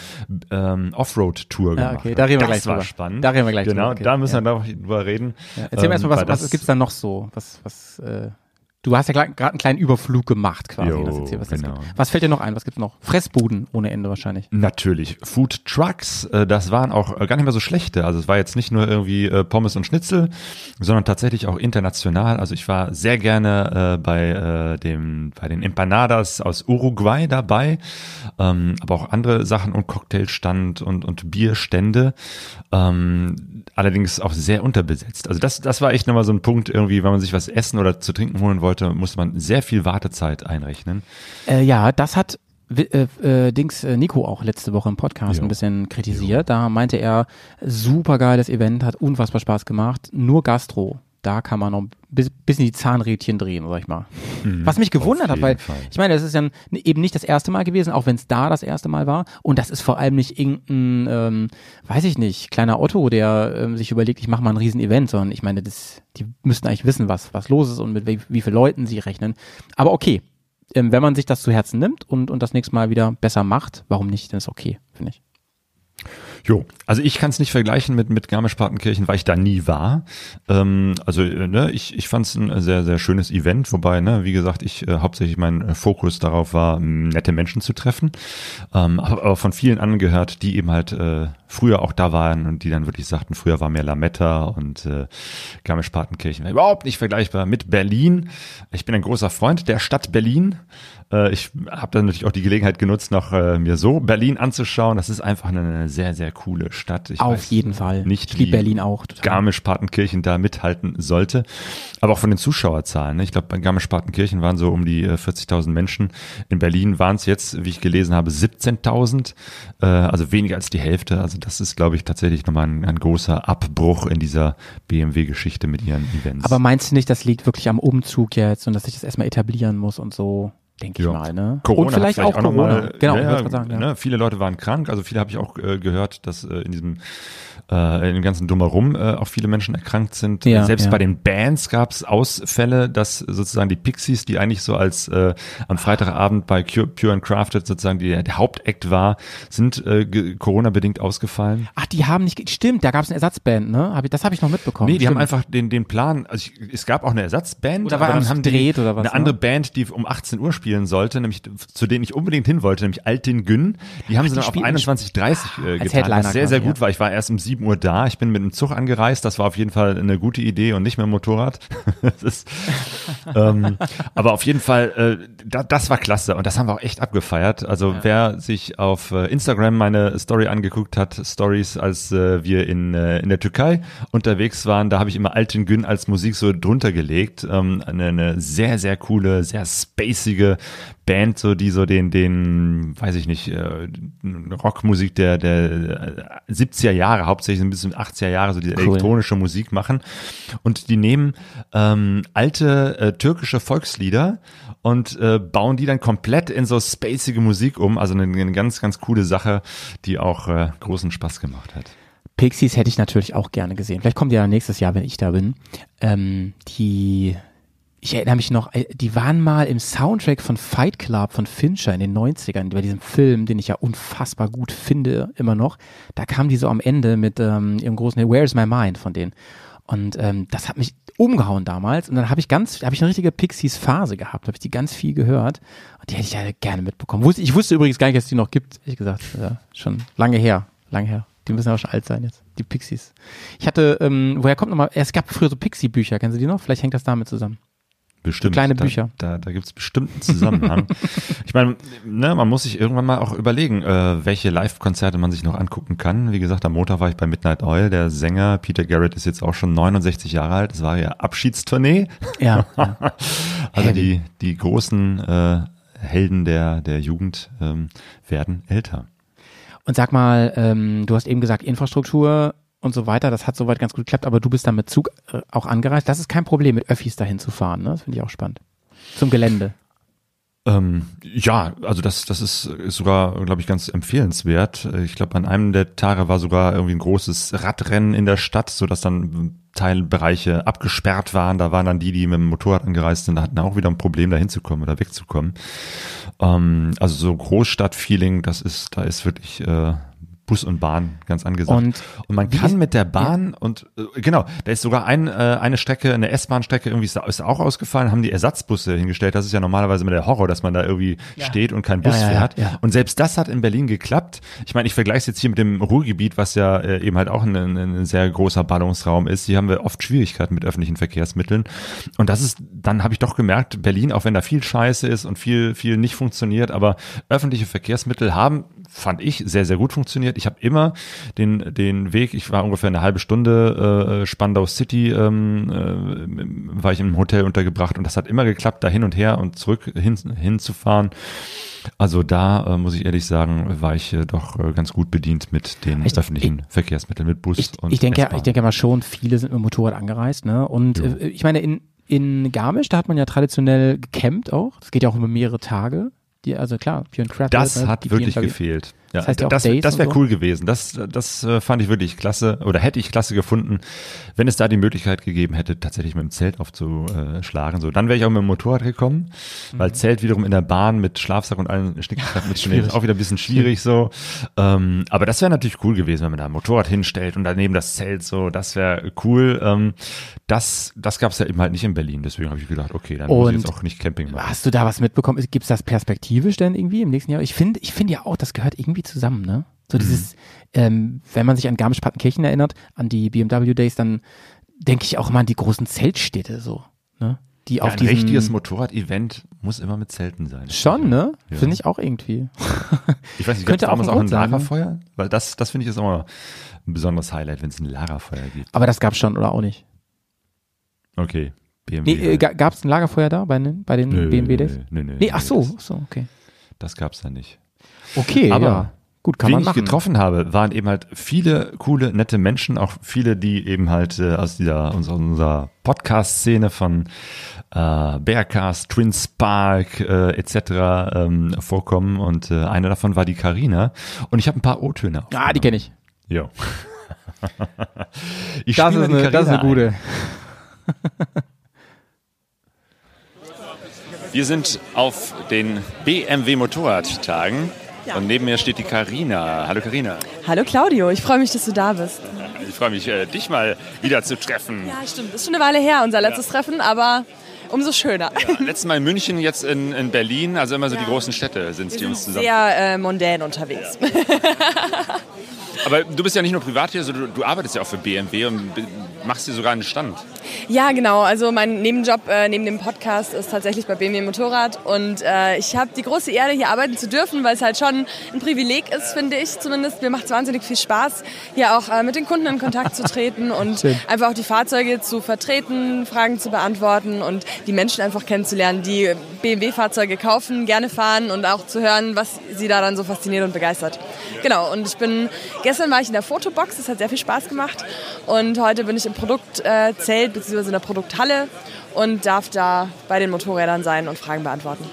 ähm, Offroad-Tour Ja, gemacht. okay, da reden wir das gleich war drüber. spannend. Da reden wir gleich genau, da müssen Ja. wir noch drüber reden. Ja, erzähl mir erstmal, was, was das- gibt's da noch so? Was, was, äh, du hast ja gerade einen kleinen Überflug gemacht quasi. Jo, das erzähl, was, genau. was fällt dir noch ein? Was gibt's noch? Fressbuden ohne Ende wahrscheinlich. Natürlich. Food Trucks, äh, das waren auch äh, gar nicht mehr so schlechte. Also es war jetzt nicht nur irgendwie äh, Pommes und Schnitzel, sondern tatsächlich auch international. Also ich war sehr gerne bei dem bei den Empanadas aus Uruguay dabei, ähm, aber auch andere Sachen und Cocktailstand und und Bierstände. Ähm, allerdings auch sehr unterbesetzt. Also das das war echt nochmal so ein Punkt irgendwie, wenn man sich was essen oder zu trinken holen wollte, musste man sehr viel Wartezeit einrechnen. Äh, ja, das hat äh, äh, Dings äh, Nico auch letzte Woche im Podcast Jo. ein bisschen kritisiert. Da meinte er, super geiles Event, hat unfassbar Spaß gemacht. Nur Gastro. Da kann man noch bis, bis in die Zahnrädchen drehen, sag ich mal. Was mich gewundert hat, weil Fall. ich meine, es ist ja eben nicht das erste Mal gewesen, auch wenn es da das erste Mal war. Und das ist vor allem nicht irgendein, ähm, weiß ich nicht, kleiner Otto, der ähm, sich überlegt, ich mache mal ein Riesen-Event, sondern ich meine, das, die müssten eigentlich wissen, was, was los ist und mit wie, wie vielen Leuten sie rechnen. Aber okay, ähm, wenn man sich das zu Herzen nimmt und, und das nächste Mal wieder besser macht, warum nicht? Dann ist okay, finde ich. Jo, also ich kann es nicht vergleichen mit, mit Garmisch-Partenkirchen, weil ich da nie war. Ähm, also ne, ich, ich fand es ein sehr, sehr schönes Event, wobei, ne, wie gesagt, ich äh, hauptsächlich mein äh, Fokus darauf war, nette Menschen zu treffen. Ähm, aber, von vielen anderen gehört, die eben halt äh, früher auch da waren und die dann wirklich sagten, früher war mehr Lametta und äh, Garmisch-Partenkirchen überhaupt nicht vergleichbar mit Berlin. Ich bin ein großer Freund der Stadt Berlin. Äh, ich habe dann natürlich auch die Gelegenheit genutzt, noch äh, mir so Berlin anzuschauen. Das ist einfach eine, sehr, sehr coole Stadt. Ich Auf jeden Fall. Nicht, Ich lieb wie Berlin auch. Garmisch-Partenkirchen da mithalten sollte. Aber auch von den Zuschauerzahlen. Ne? Ich glaube, bei Garmisch-Partenkirchen waren so um die äh, 40.000 Menschen. In Berlin waren es jetzt, wie ich gelesen habe, 17.000. Äh, also weniger als die Hälfte. Also das ist, glaube ich, tatsächlich nochmal ein, ein großer Abbruch in dieser BMW-Geschichte mit ihren Events. Aber meinst du nicht, das liegt wirklich am Umzug jetzt und dass sich das erstmal etablieren muss und so? Denke ich Ja. mal, ne? Corona und vielleicht hat auch noch Corona. mal- genau, ja, ich ja, sagen. Ja. ne, viele Leute waren krank, also viele habe ich auch äh, gehört, dass äh, in diesem äh, in dem ganzen Drumherum äh, auch viele Menschen erkrankt sind. Ja, Selbst ja. bei den Bands gab es Ausfälle, dass sozusagen die Pixies, die eigentlich so als äh, am Freitagabend bei Pure, Pure and Crafted sozusagen die, der Hauptakt war, sind äh, Corona-bedingt ausgefallen. Ach, die haben nicht, stimmt, da gab es eine Ersatzband, ne? Hab ich, das habe ich noch mitbekommen. Nee, die haben Stimmt. einfach den, den Plan, also ich, es gab auch eine Ersatzband, Oder war dann haben die gedreht oder was, eine ne? andere Band, die um 18 Uhr spielen sollte, nämlich zu denen ich unbedingt hin wollte, nämlich Altin Gün. Die haben sie dann auf spielen- 21.30 äh, als getan, was sehr, sehr gut war. Ich war erst um 7 Uhr da, ich bin mit dem Zug angereist, das war auf jeden Fall eine gute Idee und nicht mehr Motorrad. [laughs] ist, ähm, aber auf jeden Fall, äh, da, das war klasse und das haben wir auch echt abgefeiert. Also wer sich auf äh, Instagram meine Story angeguckt hat, Stories, als äh, wir in, äh, in der Türkei unterwegs waren, da habe ich immer Altin Gün als Musik so drunter gelegt. Ähm, eine, eine sehr, sehr coole, sehr spacige Band, so die so den, den, weiß ich nicht, äh, Rockmusik der, der äh, 70er Jahre, hauptsächlich ein bisschen 80er Jahre, so diese Cool. elektronische Musik machen. Und die nehmen ähm, alte äh, türkische Volkslieder und äh, bauen die dann komplett in so spacige Musik um. Also eine, eine ganz, ganz coole Sache, die auch äh, großen Spaß gemacht hat. Pixies hätte ich natürlich auch gerne gesehen. Vielleicht kommt ja nächstes Jahr, wenn ich da bin. Ähm, die, ich erinnere mich noch, äh, die waren mal im Soundtrack von Fight Club von Fincher in den 90ern, bei diesem Film, den ich ja unfassbar gut finde, immer noch. Da kam die so am Ende mit ähm, ihrem großen Where is My Mind von denen. Und ähm, das hat mich umgehauen damals. Und dann habe ich ganz, habe ich eine richtige Pixies-Phase gehabt, habe ich die ganz viel gehört. Und die hätte ich ja gerne mitbekommen. Ich wusste übrigens gar nicht, dass die noch gibt, ehrlich gesagt. Ja, schon lange her, lange her. Die müssen ja auch schon alt sein jetzt, die Pixies. Ich hatte, ähm, woher kommt nochmal, es gab früher so Pixie-Bücher, kennen Sie die noch? Vielleicht hängt das damit zusammen. Bestimmt. kleine da, Bücher. Da, da gibt es bestimmt einen Zusammenhang. [laughs] ich meine, ne, man muss sich irgendwann mal auch überlegen, äh, welche Live-Konzerte man sich noch angucken kann. Wie gesagt, am Montag war ich bei Midnight Oil. Der Sänger Peter Garrett ist jetzt auch schon 69 Jahre alt. Das war ja Abschiedstournee. Ja. ja. [laughs] Also Heavy. die, die großen äh, Helden der, der Jugend ähm, werden älter. Und sag mal, ähm, du hast eben gesagt, Infrastruktur und so weiter, das hat soweit ganz gut geklappt, aber du bist dann mit Zug äh, auch angereist. Das ist kein Problem, mit Öffis dahin zu fahren, ne? Das finde ich auch spannend. Zum Gelände. Ähm, ja, also das, das ist, ist sogar, glaube ich, ganz empfehlenswert. Ich glaube, an einem der Tage war sogar irgendwie ein großes Radrennen in der Stadt, so dass dann Teilbereiche abgesperrt waren. Da waren dann die, die mit dem Motorrad angereist sind, hatten auch wieder ein Problem, da hinzukommen oder wegzukommen. Ähm, also so Großstadtfeeling, das ist, da ist wirklich äh, Bus und Bahn ganz angesagt. Und Und man kann mit der Bahn und äh, genau, da ist sogar ein, äh, eine Strecke, eine S-Bahn-Strecke irgendwie ist, ist auch ausgefallen, haben die Ersatzbusse hingestellt. Das ist ja normalerweise immer der Horror, dass man da irgendwie steht und kein Bus Ja, ja, ja, fährt. ja. Und selbst das hat in Berlin geklappt. Ich meine, ich vergleiche es jetzt hier mit dem Ruhrgebiet, was ja äh, eben halt auch ein, ein, ein sehr großer Ballungsraum ist. Hier haben wir oft Schwierigkeiten mit öffentlichen Verkehrsmitteln. Und das ist, dann habe ich doch gemerkt, Berlin, auch wenn da viel Scheiße ist und viel, viel nicht funktioniert, aber öffentliche Verkehrsmittel haben fand ich sehr, sehr gut funktioniert. Ich habe immer den, den Weg, ich war ungefähr eine halbe Stunde äh, Spandau City, ähm, äh, war ich im Hotel untergebracht und das hat immer geklappt, da hin und her und zurück hin, hinzufahren. Also da äh, muss ich ehrlich sagen, war ich äh, doch äh, ganz gut bedient mit den Ich- öffentlichen Verkehrsmitteln, mit Bus ich, und ich denke, ich denke mal schon, viele sind mit dem Motorrad angereist, ne? Und Ja. äh, ich meine, in, in Garmisch, da hat man ja traditionell gecampt auch. Das geht ja auch über mehrere Tage. Die, also klar, Björn Crafted, Das ne, hat wirklich gefehlt. Ja, Das heißt ja das das und wäre so. cool gewesen. Das, das äh, fand ich wirklich klasse oder hätte ich klasse gefunden, wenn es da die Möglichkeit gegeben hätte, tatsächlich mit dem Zelt aufzuschlagen. So, dann wäre ich auch mit dem Motorrad gekommen, weil Mhm. Zelt wiederum in der Bahn mit Schlafsack und allen Schnickschnack mit Schnee ist auch wieder ein bisschen schwierig so. [laughs] Ähm, aber das wäre natürlich cool gewesen, wenn man da ein Motorrad hinstellt und daneben das Zelt so. Das wäre cool. Ähm, das das gab es ja eben halt nicht in Berlin. Deswegen habe ich gedacht, okay, dann muss ich Und jetzt auch nicht Camping machen. Hast du da was mitbekommen? Gibt es das perspektivisch denn irgendwie im nächsten Jahr? Ich finde, ich finde ja auch, das gehört irgendwie zusammen, ne? Mhm. So dieses, ähm, wenn man sich an Garmisch-Partenkirchen erinnert, an die BMW Days, dann denke ich auch immer an die großen Zeltstädte so, ne? Die Ja, auf ein richtiges Motorrad-Event muss immer mit Zelten sein. Schon, ne? Ja. Finde ich auch irgendwie. [laughs] Ich weiß nicht, Könnte auch auch ein? Lagerfeuer? Weil das, das finde ich ist immer ein besonderes Highlight, wenn es ein Lagerfeuer gibt. Aber das gab's schon oder auch nicht? Okay. BMW. Nee, äh, ga- gab's ein Lagerfeuer da bei den, bei den Nö, BMW Days? Nö, nö, Nee, ach so, ach so, okay. das gab's da nicht. Okay, Aber ja. Gut, kann man ich machen. getroffen habe, waren eben halt viele coole, nette Menschen, auch viele, die eben halt äh, aus dieser unserer, unserer Podcast-Szene von äh, Bearcast, Twin Spark äh, etc. Ähm, vorkommen und äh, eine davon war die Karina und ich habe ein paar O-Töne. Ah, die kenne ich. Ja. [laughs] ich Das ist, eine, das ist eine gute. Wir sind auf den BMW Motorradtagen und neben mir steht die Karina. Hallo Karina. Hallo Claudio, ich freue mich, dass du da bist. Ich freue mich, äh, dich mal wieder zu treffen. Ja, stimmt. Ist schon eine Weile her, unser letztes Treffen, aber umso schöner. Ja, letztes Mal in München, jetzt in, in Berlin, also immer so die großen Städte sind es, die uns zusammen. Sehr äh, mondän unterwegs. Aber du bist ja nicht nur privat hier, sondern du, du arbeitest ja auch für BMW und machst hier sogar einen Stand. Ja, genau. Also mein Nebenjob äh, neben dem Podcast ist tatsächlich bei BMW Motorrad und äh, ich habe die große Ehre, hier arbeiten zu dürfen, weil es halt schon ein Privileg ist, finde ich zumindest. Mir macht es wahnsinnig viel Spaß, hier auch äh, mit den Kunden in Kontakt zu treten [laughs] und einfach auch die Fahrzeuge zu vertreten, Fragen zu beantworten und die Menschen einfach kennenzulernen, die BMW-Fahrzeuge kaufen, gerne fahren und auch zu hören, was sie da dann so fasziniert und begeistert. Genau, und ich bin, gestern war ich in der Fotobox, das hat sehr viel Spaß gemacht und heute bin ich im Produktzelt äh, bzw. in der Produkthalle und darf da bei den Motorrädern sein und Fragen beantworten.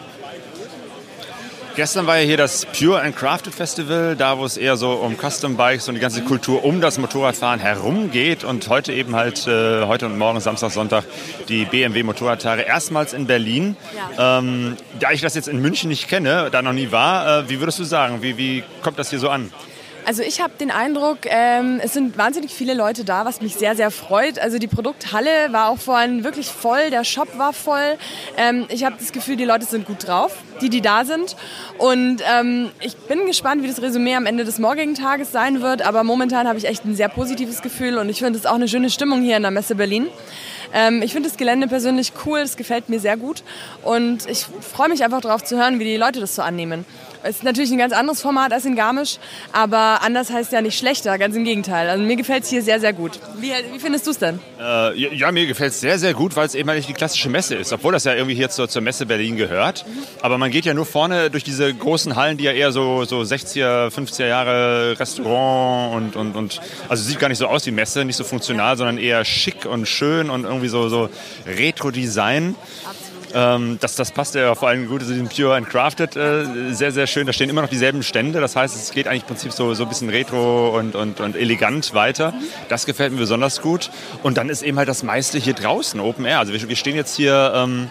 Gestern war ja hier das Pure and Crafted Festival, da wo es eher so um Custom Bikes und die ganze Kultur um das Motorradfahren herum geht. Und heute eben halt, äh, heute und morgen, Samstag, Sonntag, die BMW Motorradtage erstmals in Berlin. Ähm, da ich das jetzt in München nicht kenne, da noch nie war, äh, wie würdest du sagen, wie, wie kommt das hier so an? Also ich habe den Eindruck, ähm, es sind wahnsinnig viele Leute da, was mich sehr, sehr freut. Also die Produkthalle war auch vorhin wirklich voll, der Shop war voll. Ähm, ich habe das Gefühl, die Leute sind gut drauf, die, die da sind. Und ähm, ich bin gespannt, wie das Resümee am Ende des morgigen Tages sein wird. Aber momentan habe ich echt ein sehr positives Gefühl und ich finde es auch eine schöne Stimmung hier in der Messe Berlin. Ähm, ich finde das Gelände persönlich cool, es gefällt mir sehr gut und ich freue mich einfach darauf zu hören, wie die Leute das so annehmen. Es ist natürlich ein ganz anderes Format als in Garmisch, aber anders heißt ja nicht schlechter, ganz im Gegenteil. Also mir gefällt es hier sehr, sehr gut. Wie, wie findest du es denn? Äh, ja, mir gefällt es sehr, sehr gut, weil es eben halt nicht die klassische Messe ist, obwohl das ja irgendwie hier zur, zur Messe Berlin gehört. Aber man geht ja nur vorne durch diese großen Hallen, die ja eher so, so 60er, 50er Jahre Restaurant und, und, und also sieht gar nicht so aus wie Messe, nicht so funktional, sondern eher schick und schön und irgendwie so, so Retro-Design. Ähm, das, das passt ja vor allem gut zu diesem Pure and Crafted äh, sehr, sehr schön. Da stehen immer noch dieselben Stände. Das heißt, es geht eigentlich im Prinzip so, so ein bisschen retro und, und, und elegant weiter. Das gefällt mir besonders gut. Und dann ist eben halt das meiste hier draußen, Open Air. Also wir, wir stehen jetzt hier ähm,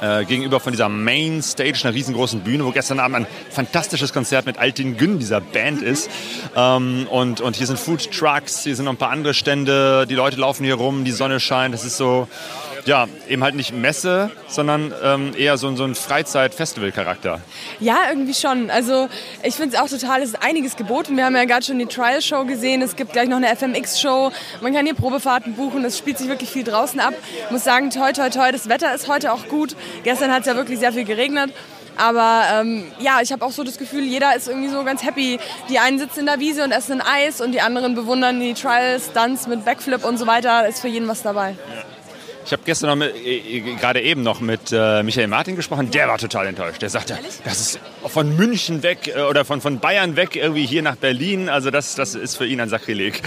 äh, gegenüber von dieser Main Stage, einer riesengroßen Bühne, wo gestern Abend ein fantastisches Konzert mit Altin Gün, dieser Band ist. Ähm, und, und hier sind Food Trucks, hier sind noch ein paar andere Stände. Die Leute laufen hier rum, die Sonne scheint. Das ist so ja, eben halt nicht Messe, sondern ähm, eher so, so ein Freizeit-Festival-Charakter. Ja, irgendwie schon. Also ich finde es auch total, es ist einiges geboten. Wir haben ja gerade schon die Trial-Show gesehen, es gibt gleich noch eine FMX-Show. Man kann hier Probefahrten buchen, es spielt sich wirklich viel draußen ab. Ich muss sagen, toi, toi, toi, das Wetter ist heute auch gut. Gestern hat es ja wirklich sehr viel geregnet. Aber ähm, ja, ich habe auch so das Gefühl, jeder ist irgendwie so ganz happy. Die einen sitzen in der Wiese und essen ein Eis und die anderen bewundern die Trial-Stunts mit Backflip und so weiter. Da ist für jeden was dabei. Ich habe gestern noch mit, äh, gerade eben noch mit äh, Michael Martin gesprochen. Der war total enttäuscht. Der sagte, das ist von München weg äh, oder von, von Bayern weg irgendwie hier nach Berlin. Also das, das ist für ihn ein Sakrileg.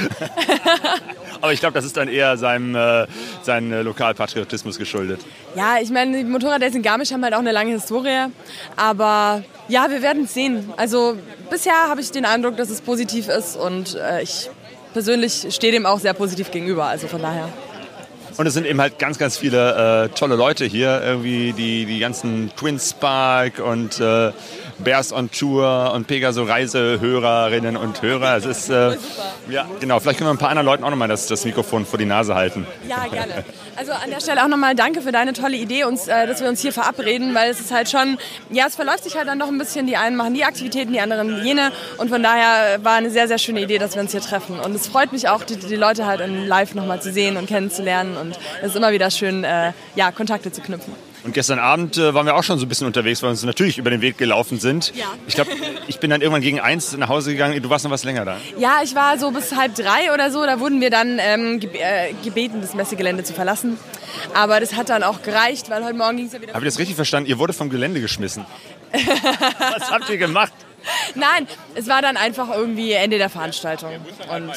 [laughs] Aber ich glaube, das ist dann eher seinem, äh, seinem äh, Lokalpatriotismus geschuldet. Ja, ich meine, die Motorraddays in Garmisch haben halt auch eine lange Historie. Aber ja, wir werden es sehen. Also bisher habe ich den Eindruck, dass es positiv ist und äh, ich persönlich stehe dem auch sehr positiv gegenüber. Also von daher. Und es sind eben halt ganz, ganz viele äh, tolle Leute hier. Irgendwie die, die ganzen Twin Spark und äh, Bears on Tour und Pegaso Reisehörerinnen und Hörer. Es ist, äh, ja, genau. Vielleicht können wir ein paar anderen Leuten auch nochmal das, das Mikrofon vor die Nase halten. Ja, gerne. Also an der Stelle auch nochmal danke für deine tolle Idee, uns, äh, dass wir uns hier verabreden, weil es ist halt schon, ja, es verläuft sich halt dann noch ein bisschen. Die einen machen die Aktivitäten, die anderen jene. Und von daher war eine sehr, sehr schöne Idee, dass wir uns hier treffen. Und es freut mich auch, die, die Leute halt in live nochmal zu sehen und kennenzulernen. Und es ist immer wieder schön, äh, ja, Kontakte zu knüpfen. Und gestern Abend äh, waren wir auch schon so ein bisschen unterwegs, weil wir uns natürlich über den Weg gelaufen sind. Ja. Ich glaube, ich bin dann irgendwann gegen eins nach Hause gegangen. Du warst noch was länger da. Ja, ich war so bis halb drei oder so. Da wurden wir dann ähm, geb äh, gebeten, das Messegelände zu verlassen. Aber das hat dann auch gereicht, weil heute Morgen ging es ja wieder. Habe ich das richtig verstanden? Ihr wurde vom Gelände geschmissen. [laughs] was habt ihr gemacht? Nein, es war dann einfach irgendwie Ende der Veranstaltung. Und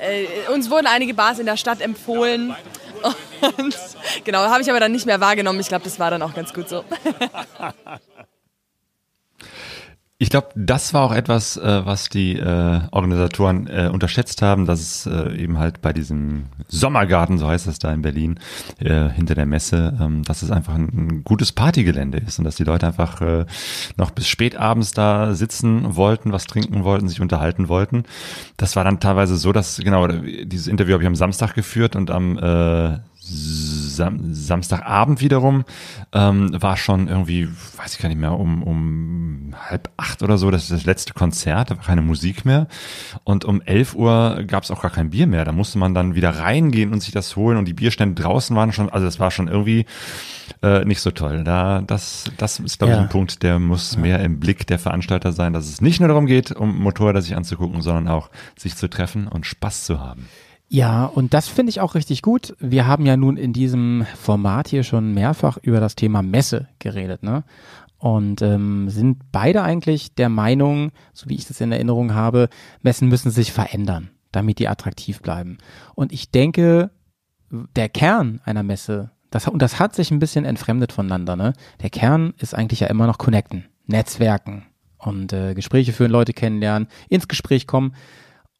äh, uns wurden einige Bars in der Stadt empfohlen. Und [laughs] genau, habe ich aber dann nicht mehr wahrgenommen. Ich glaube, das war dann auch ganz gut so. [laughs] Ich glaube, das war auch etwas, äh, was die äh, Organisatoren äh, unterschätzt haben, dass es äh, eben halt bei diesem Sommergarten, so heißt es da in Berlin, äh, hinter der Messe, ähm, dass es einfach ein, ein gutes Partygelände ist und dass die Leute einfach äh, noch bis spät abends da sitzen wollten, was trinken wollten, sich unterhalten wollten. Das war dann teilweise so, dass, genau, dieses Interview habe ich am Samstag geführt und am äh, Sam Samstagabend wiederum ähm, war schon irgendwie, weiß ich gar nicht mehr, um, um halb acht oder so, das ist das letzte Konzert, da war keine Musik mehr. Und um elf Uhr gab es auch gar kein Bier mehr. Da musste man dann wieder reingehen und sich das holen und die Bierstände draußen waren schon, also das war schon irgendwie äh, nicht so toll. Da, das, das ist, glaube Ja. ich, ein Punkt, der muss mehr im Blick der Veranstalter sein, dass es nicht nur darum geht, um Motorräder sich anzugucken, sondern auch sich zu treffen und Spaß zu haben. Ja, und das finde ich auch richtig gut. Wir haben ja nun in diesem Format hier schon mehrfach über das Thema Messe geredet, ne? Und ähm, sind beide eigentlich der Meinung, so wie ich das in Erinnerung habe, Messen müssen sich verändern, damit die attraktiv bleiben. Und ich denke, der Kern einer Messe, das, und das hat sich ein bisschen entfremdet voneinander, ne? Der Kern ist eigentlich ja immer noch connecten, Netzwerken und äh, Gespräche führen, Leute kennenlernen, ins Gespräch kommen.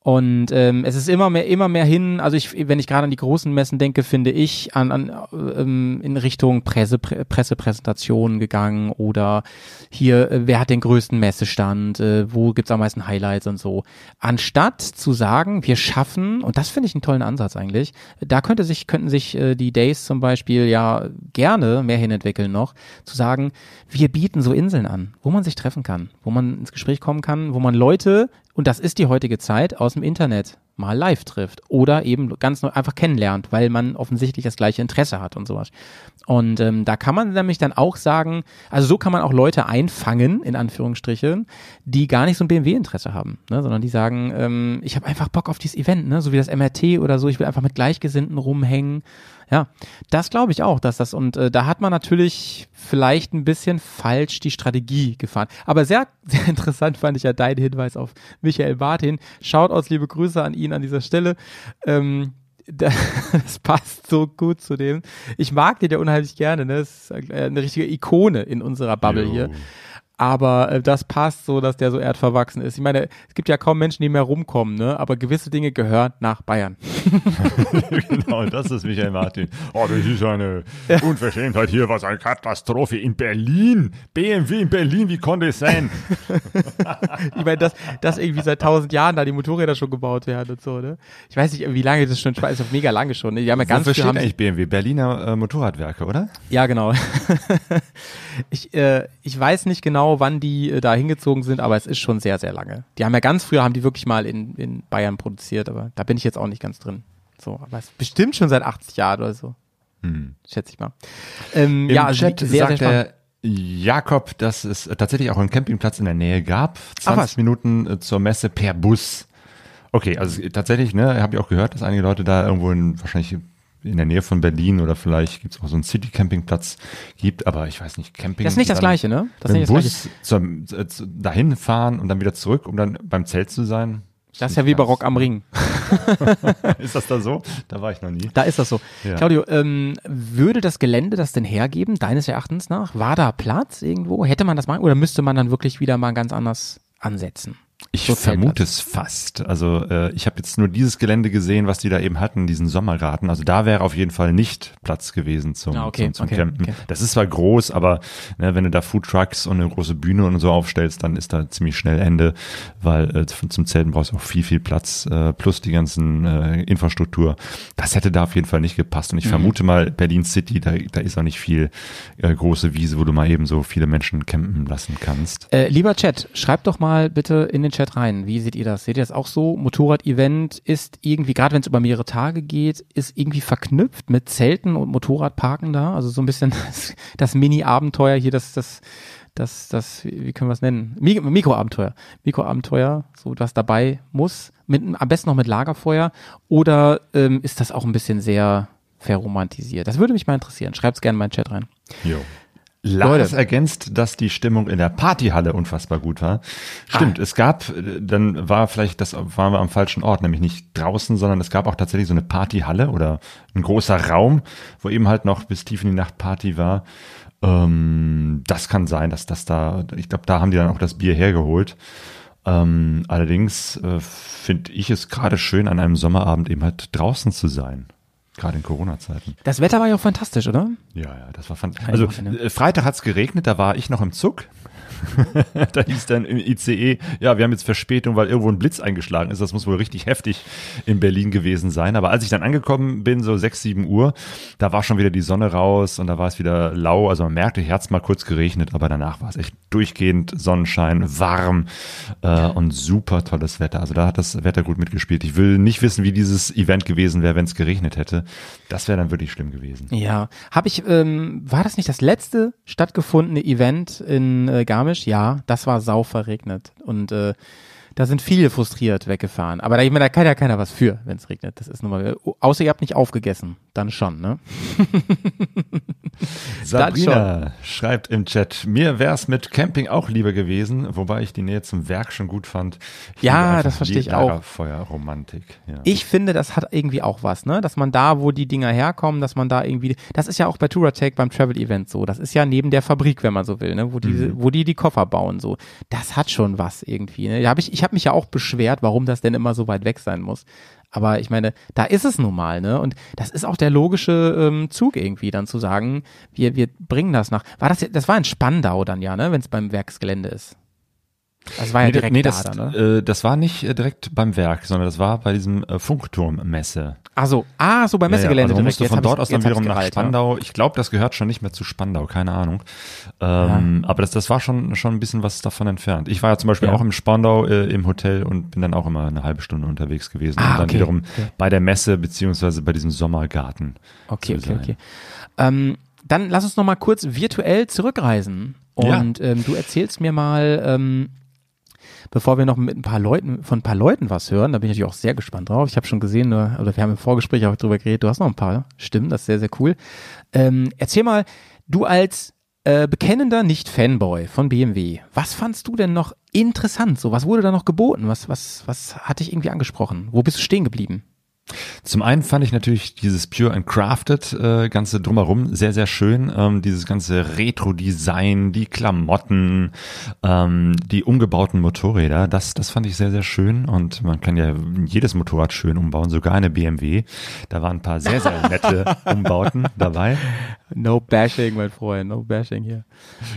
Und ähm, es ist immer mehr, immer mehr hin, also ich, wenn ich gerade an die großen Messen denke, finde ich an, an ähm, in Richtung Presse, Pre Pressepräsentationen gegangen oder hier, äh, wer hat den größten Messestand, äh, wo gibt's am meisten Highlights und so. Anstatt zu sagen, wir schaffen, und das finde ich einen tollen Ansatz eigentlich, da könnte sich, könnten sich äh, die Days zum Beispiel ja gerne mehr hinentwickeln noch, zu sagen, wir bieten so Inseln an, wo man sich treffen kann, wo man ins Gespräch kommen kann, wo man Leute, und das ist die heutige Zeit, aus dem Internet mal live trifft oder eben ganz einfach kennenlernt, weil man offensichtlich das gleiche Interesse hat und sowas. Und ähm, da kann man nämlich dann auch sagen, also so kann man auch Leute einfangen, in Anführungsstrichen, die gar nicht so ein BMW-Interesse haben, ne, sondern die sagen, ähm, ich habe einfach Bock auf dieses Event, ne, so wie das MRT oder so, ich will einfach mit Gleichgesinnten rumhängen. Ja, das glaube ich auch, dass das und äh, da hat man natürlich vielleicht ein bisschen falsch die Strategie gefahren. Aber sehr, [laughs] sehr interessant fand ich ja deinen Hinweis auf Michael Martin. Schaut aus, liebe Grüße an ihn an dieser Stelle. Ähm, da- [laughs] das passt so gut zu dem. Ich mag den ja unheimlich gerne, ne? Das ist äh, eine richtige Ikone in unserer Bubble Jo. hier. Aber äh, das passt so, dass der so erdverwachsen ist. Ich meine, es gibt ja kaum Menschen, die mehr rumkommen, ne? Aber gewisse Dinge gehören nach Bayern. [laughs] genau, das ist Michael Martin. Oh, das ist eine Unverschämtheit hier, was eine Katastrophe in Berlin. BMW in Berlin, wie konnte es sein? [laughs] Ich meine, dass, dass irgendwie seit tausend Jahren da die Motorräder schon gebaut werden und so, ne? Ich weiß nicht, wie lange das schon, ist doch mega lange schon, ne? Die haben ja ganz Wofür steht eigentlich BMW? Berliner äh, Motorradwerke, oder? Ja, genau. [laughs] ich, äh, ich weiß nicht genau, wann die äh, da hingezogen sind, aber es ist schon sehr, sehr lange. Die haben ja ganz früher, haben die wirklich mal in, in Bayern produziert, aber da bin ich jetzt auch nicht ganz drin. So, aber es ist bestimmt schon seit 80 Jahren oder so. Schätze ich mal. Ähm, Im ja, also Chat sehr, sehr sagt spannend. der Jakob, dass es tatsächlich auch einen Campingplatz in der Nähe gab. Ach, 20 was? Minuten äh, zur Messe per Bus. Okay, also tatsächlich, ne, habe ich auch gehört, dass einige Leute da irgendwo in, wahrscheinlich in der Nähe von Berlin oder vielleicht gibt es auch so einen City-Campingplatz gibt, aber ich weiß nicht, Camping. Das ist nicht das Gleiche, ne? Das ist nicht dem das Bus zum, äh, dahin fahren und dann wieder zurück, um dann beim Zelt zu sein. Das ist ja wie bei Rock am Ring. [laughs] Ist das da so? Da war ich noch nie. Da ist das so. Ja. Claudio, ähm, würde das Gelände das denn hergeben, deines Erachtens nach? War da Platz irgendwo? Hätte man das machen oder müsste man dann wirklich wieder mal ganz anders ansetzen? Ich So vermute es fast. Also äh, ich habe jetzt nur dieses Gelände gesehen, was die da eben hatten, diesen Sommergarten. Also da wäre auf jeden Fall nicht Platz gewesen zum, Ah, okay, zum, zum okay, Campen. okay. Das ist zwar groß, aber ne, wenn du da Food Trucks und eine große Bühne und so aufstellst, dann ist da ziemlich schnell Ende, weil äh, zum Zelten brauchst du auch viel, viel Platz äh, plus die ganzen äh, Infrastruktur. Das hätte da auf jeden Fall nicht gepasst. Und ich Mhm. vermute mal, Berlin City, da, da ist auch nicht viel äh, große Wiese, wo du mal eben so viele Menschen campen lassen kannst. Äh, lieber Chat, schreibt doch mal bitte in den Chat rein. Wie seht ihr das? Seht ihr das auch so? Motorrad-Event ist irgendwie, gerade wenn es über mehrere Tage geht, ist irgendwie verknüpft mit Zelten und Motorradparken da. Also so ein bisschen [laughs] das, das Mini-Abenteuer hier, das, das, das, das, wie können wir es nennen? Mi- Mikroabenteuer. Mikroabenteuer, so was dabei muss. Mit, am besten noch mit Lagerfeuer. Oder ähm, ist das auch ein bisschen sehr verromantisiert? Das würde mich mal interessieren. Schreibt's gerne mal in den Chat rein. Jo. Lars Leute. ergänzt, dass die Stimmung in der Partyhalle unfassbar gut war. Stimmt, es gab, äh, dann war vielleicht, das waren wir am falschen Ort, nämlich nicht draußen, sondern es gab auch tatsächlich so eine Partyhalle oder ein großer Raum, wo eben halt noch bis tief in die Nacht Party war. Ähm, das kann sein, dass das da, ich glaube, da haben die dann auch das Bier hergeholt. Ähm, allerdings äh, finde ich es gerade schön, an einem Sommerabend eben halt draußen zu sein. Gerade in Corona-Zeiten. Das Wetter war ja auch fantastisch, oder? Ja, ja, das war fantastisch. Also Wochenende. äh, Freitag hat's geregnet, da war ich noch im Zug. [laughs] da hieß dann im ICE, ja, wir haben jetzt Verspätung, weil irgendwo ein Blitz eingeschlagen ist. Das muss wohl richtig heftig in Berlin gewesen sein. Aber als ich dann angekommen bin, so 6, 7 Uhr, da war schon wieder die Sonne raus und da war es wieder lau. Also man merkte, hier hat's mal kurz geregnet, aber danach war es echt durchgehend Sonnenschein, warm äh, und super tolles Wetter. Also da hat das Wetter gut mitgespielt. Ich will nicht wissen, wie dieses Event gewesen wäre, wenn es geregnet hätte. Das wäre dann wirklich schlimm gewesen. Ja. Habe ich, ähm, war das nicht das letzte stattgefundene Event in äh, Garmisch? Ja, das war sau verregnet. Und äh, da sind viele frustriert weggefahren. Aber da, ich meine, da kann ja keiner was für, wenn es regnet. Das ist nun mal, außer ihr habt nicht aufgegessen. Dann schon, ne? [laughs] Sabrina schreibt im Chat, mir wär's mit Camping auch lieber gewesen, wobei ich die Nähe zum Werk schon gut fand. Ich Ja, das verstehe ich auch. Lagerfeuerromantik. Ja. Ich finde, das hat irgendwie auch was, ne? Dass man da, wo die Dinger herkommen, dass man da irgendwie, das ist ja auch bei Touratech beim Travel Event so. Das ist ja neben der Fabrik, wenn man so will, ne? Wo die, Mhm. wo die die Koffer bauen, so. Das hat schon was irgendwie, ne? Da hab ich, ich habe mich ja auch beschwert, warum das denn immer so weit weg sein muss. Aber ich meine, da ist es nun mal, ne? Und das ist auch der logische ähm, Zug irgendwie, dann zu sagen, wir, wir bringen das nach. War das, das war in Spandau dann ja, ne? Wenn es beim Werksgelände ist. Das war ja Nee, direkt nee, da das, dann, ne? äh, das war nicht äh, direkt beim Werk, sondern das war bei diesem äh, Funkturmmesse. Ach so, ah, so beim Messegelände also man direkt. musste von dort aus dann wiederum nach gereiht, ja. Spandau. Ich glaube, das gehört schon nicht mehr zu Spandau, keine Ahnung. Ähm, Aber das, das war schon, schon ein bisschen was davon entfernt. Ich war ja zum Beispiel Ja. auch im Spandau äh, im Hotel und bin dann auch immer eine halbe Stunde unterwegs gewesen. Ah, und dann okay. wiederum Okay. bei der Messe beziehungsweise bei diesem Sommergarten. Okay, okay, okay. Ähm, dann lass uns noch mal kurz virtuell zurückreisen. Ja. Und ähm, du erzählst mir mal, ähm, bevor wir noch mit ein paar Leuten, von ein paar Leuten was hören, da bin ich natürlich auch sehr gespannt drauf. Ich habe schon gesehen, äh, oder wir haben im Vorgespräch auch drüber geredet, du hast noch ein paar Stimmen, das ist sehr, sehr cool. Ähm, erzähl mal, du als äh, bekennender Nicht-Fanboy von BMW, was fandst du denn noch interessant? So, was wurde da noch geboten? Was, was, was hat dich irgendwie angesprochen? Wo bist du stehen geblieben? Zum einen fand ich natürlich dieses Pure and Crafted äh, ganze drumherum sehr, sehr schön. Ähm, dieses ganze Retro-Design, die Klamotten, ähm, die umgebauten Motorräder, das, das fand ich sehr, sehr schön. Und man kann ja jedes Motorrad schön umbauen, sogar eine BMW. Da waren ein paar sehr, sehr [laughs] nette Umbauten dabei. No bashing, mein Freund, no bashing hier.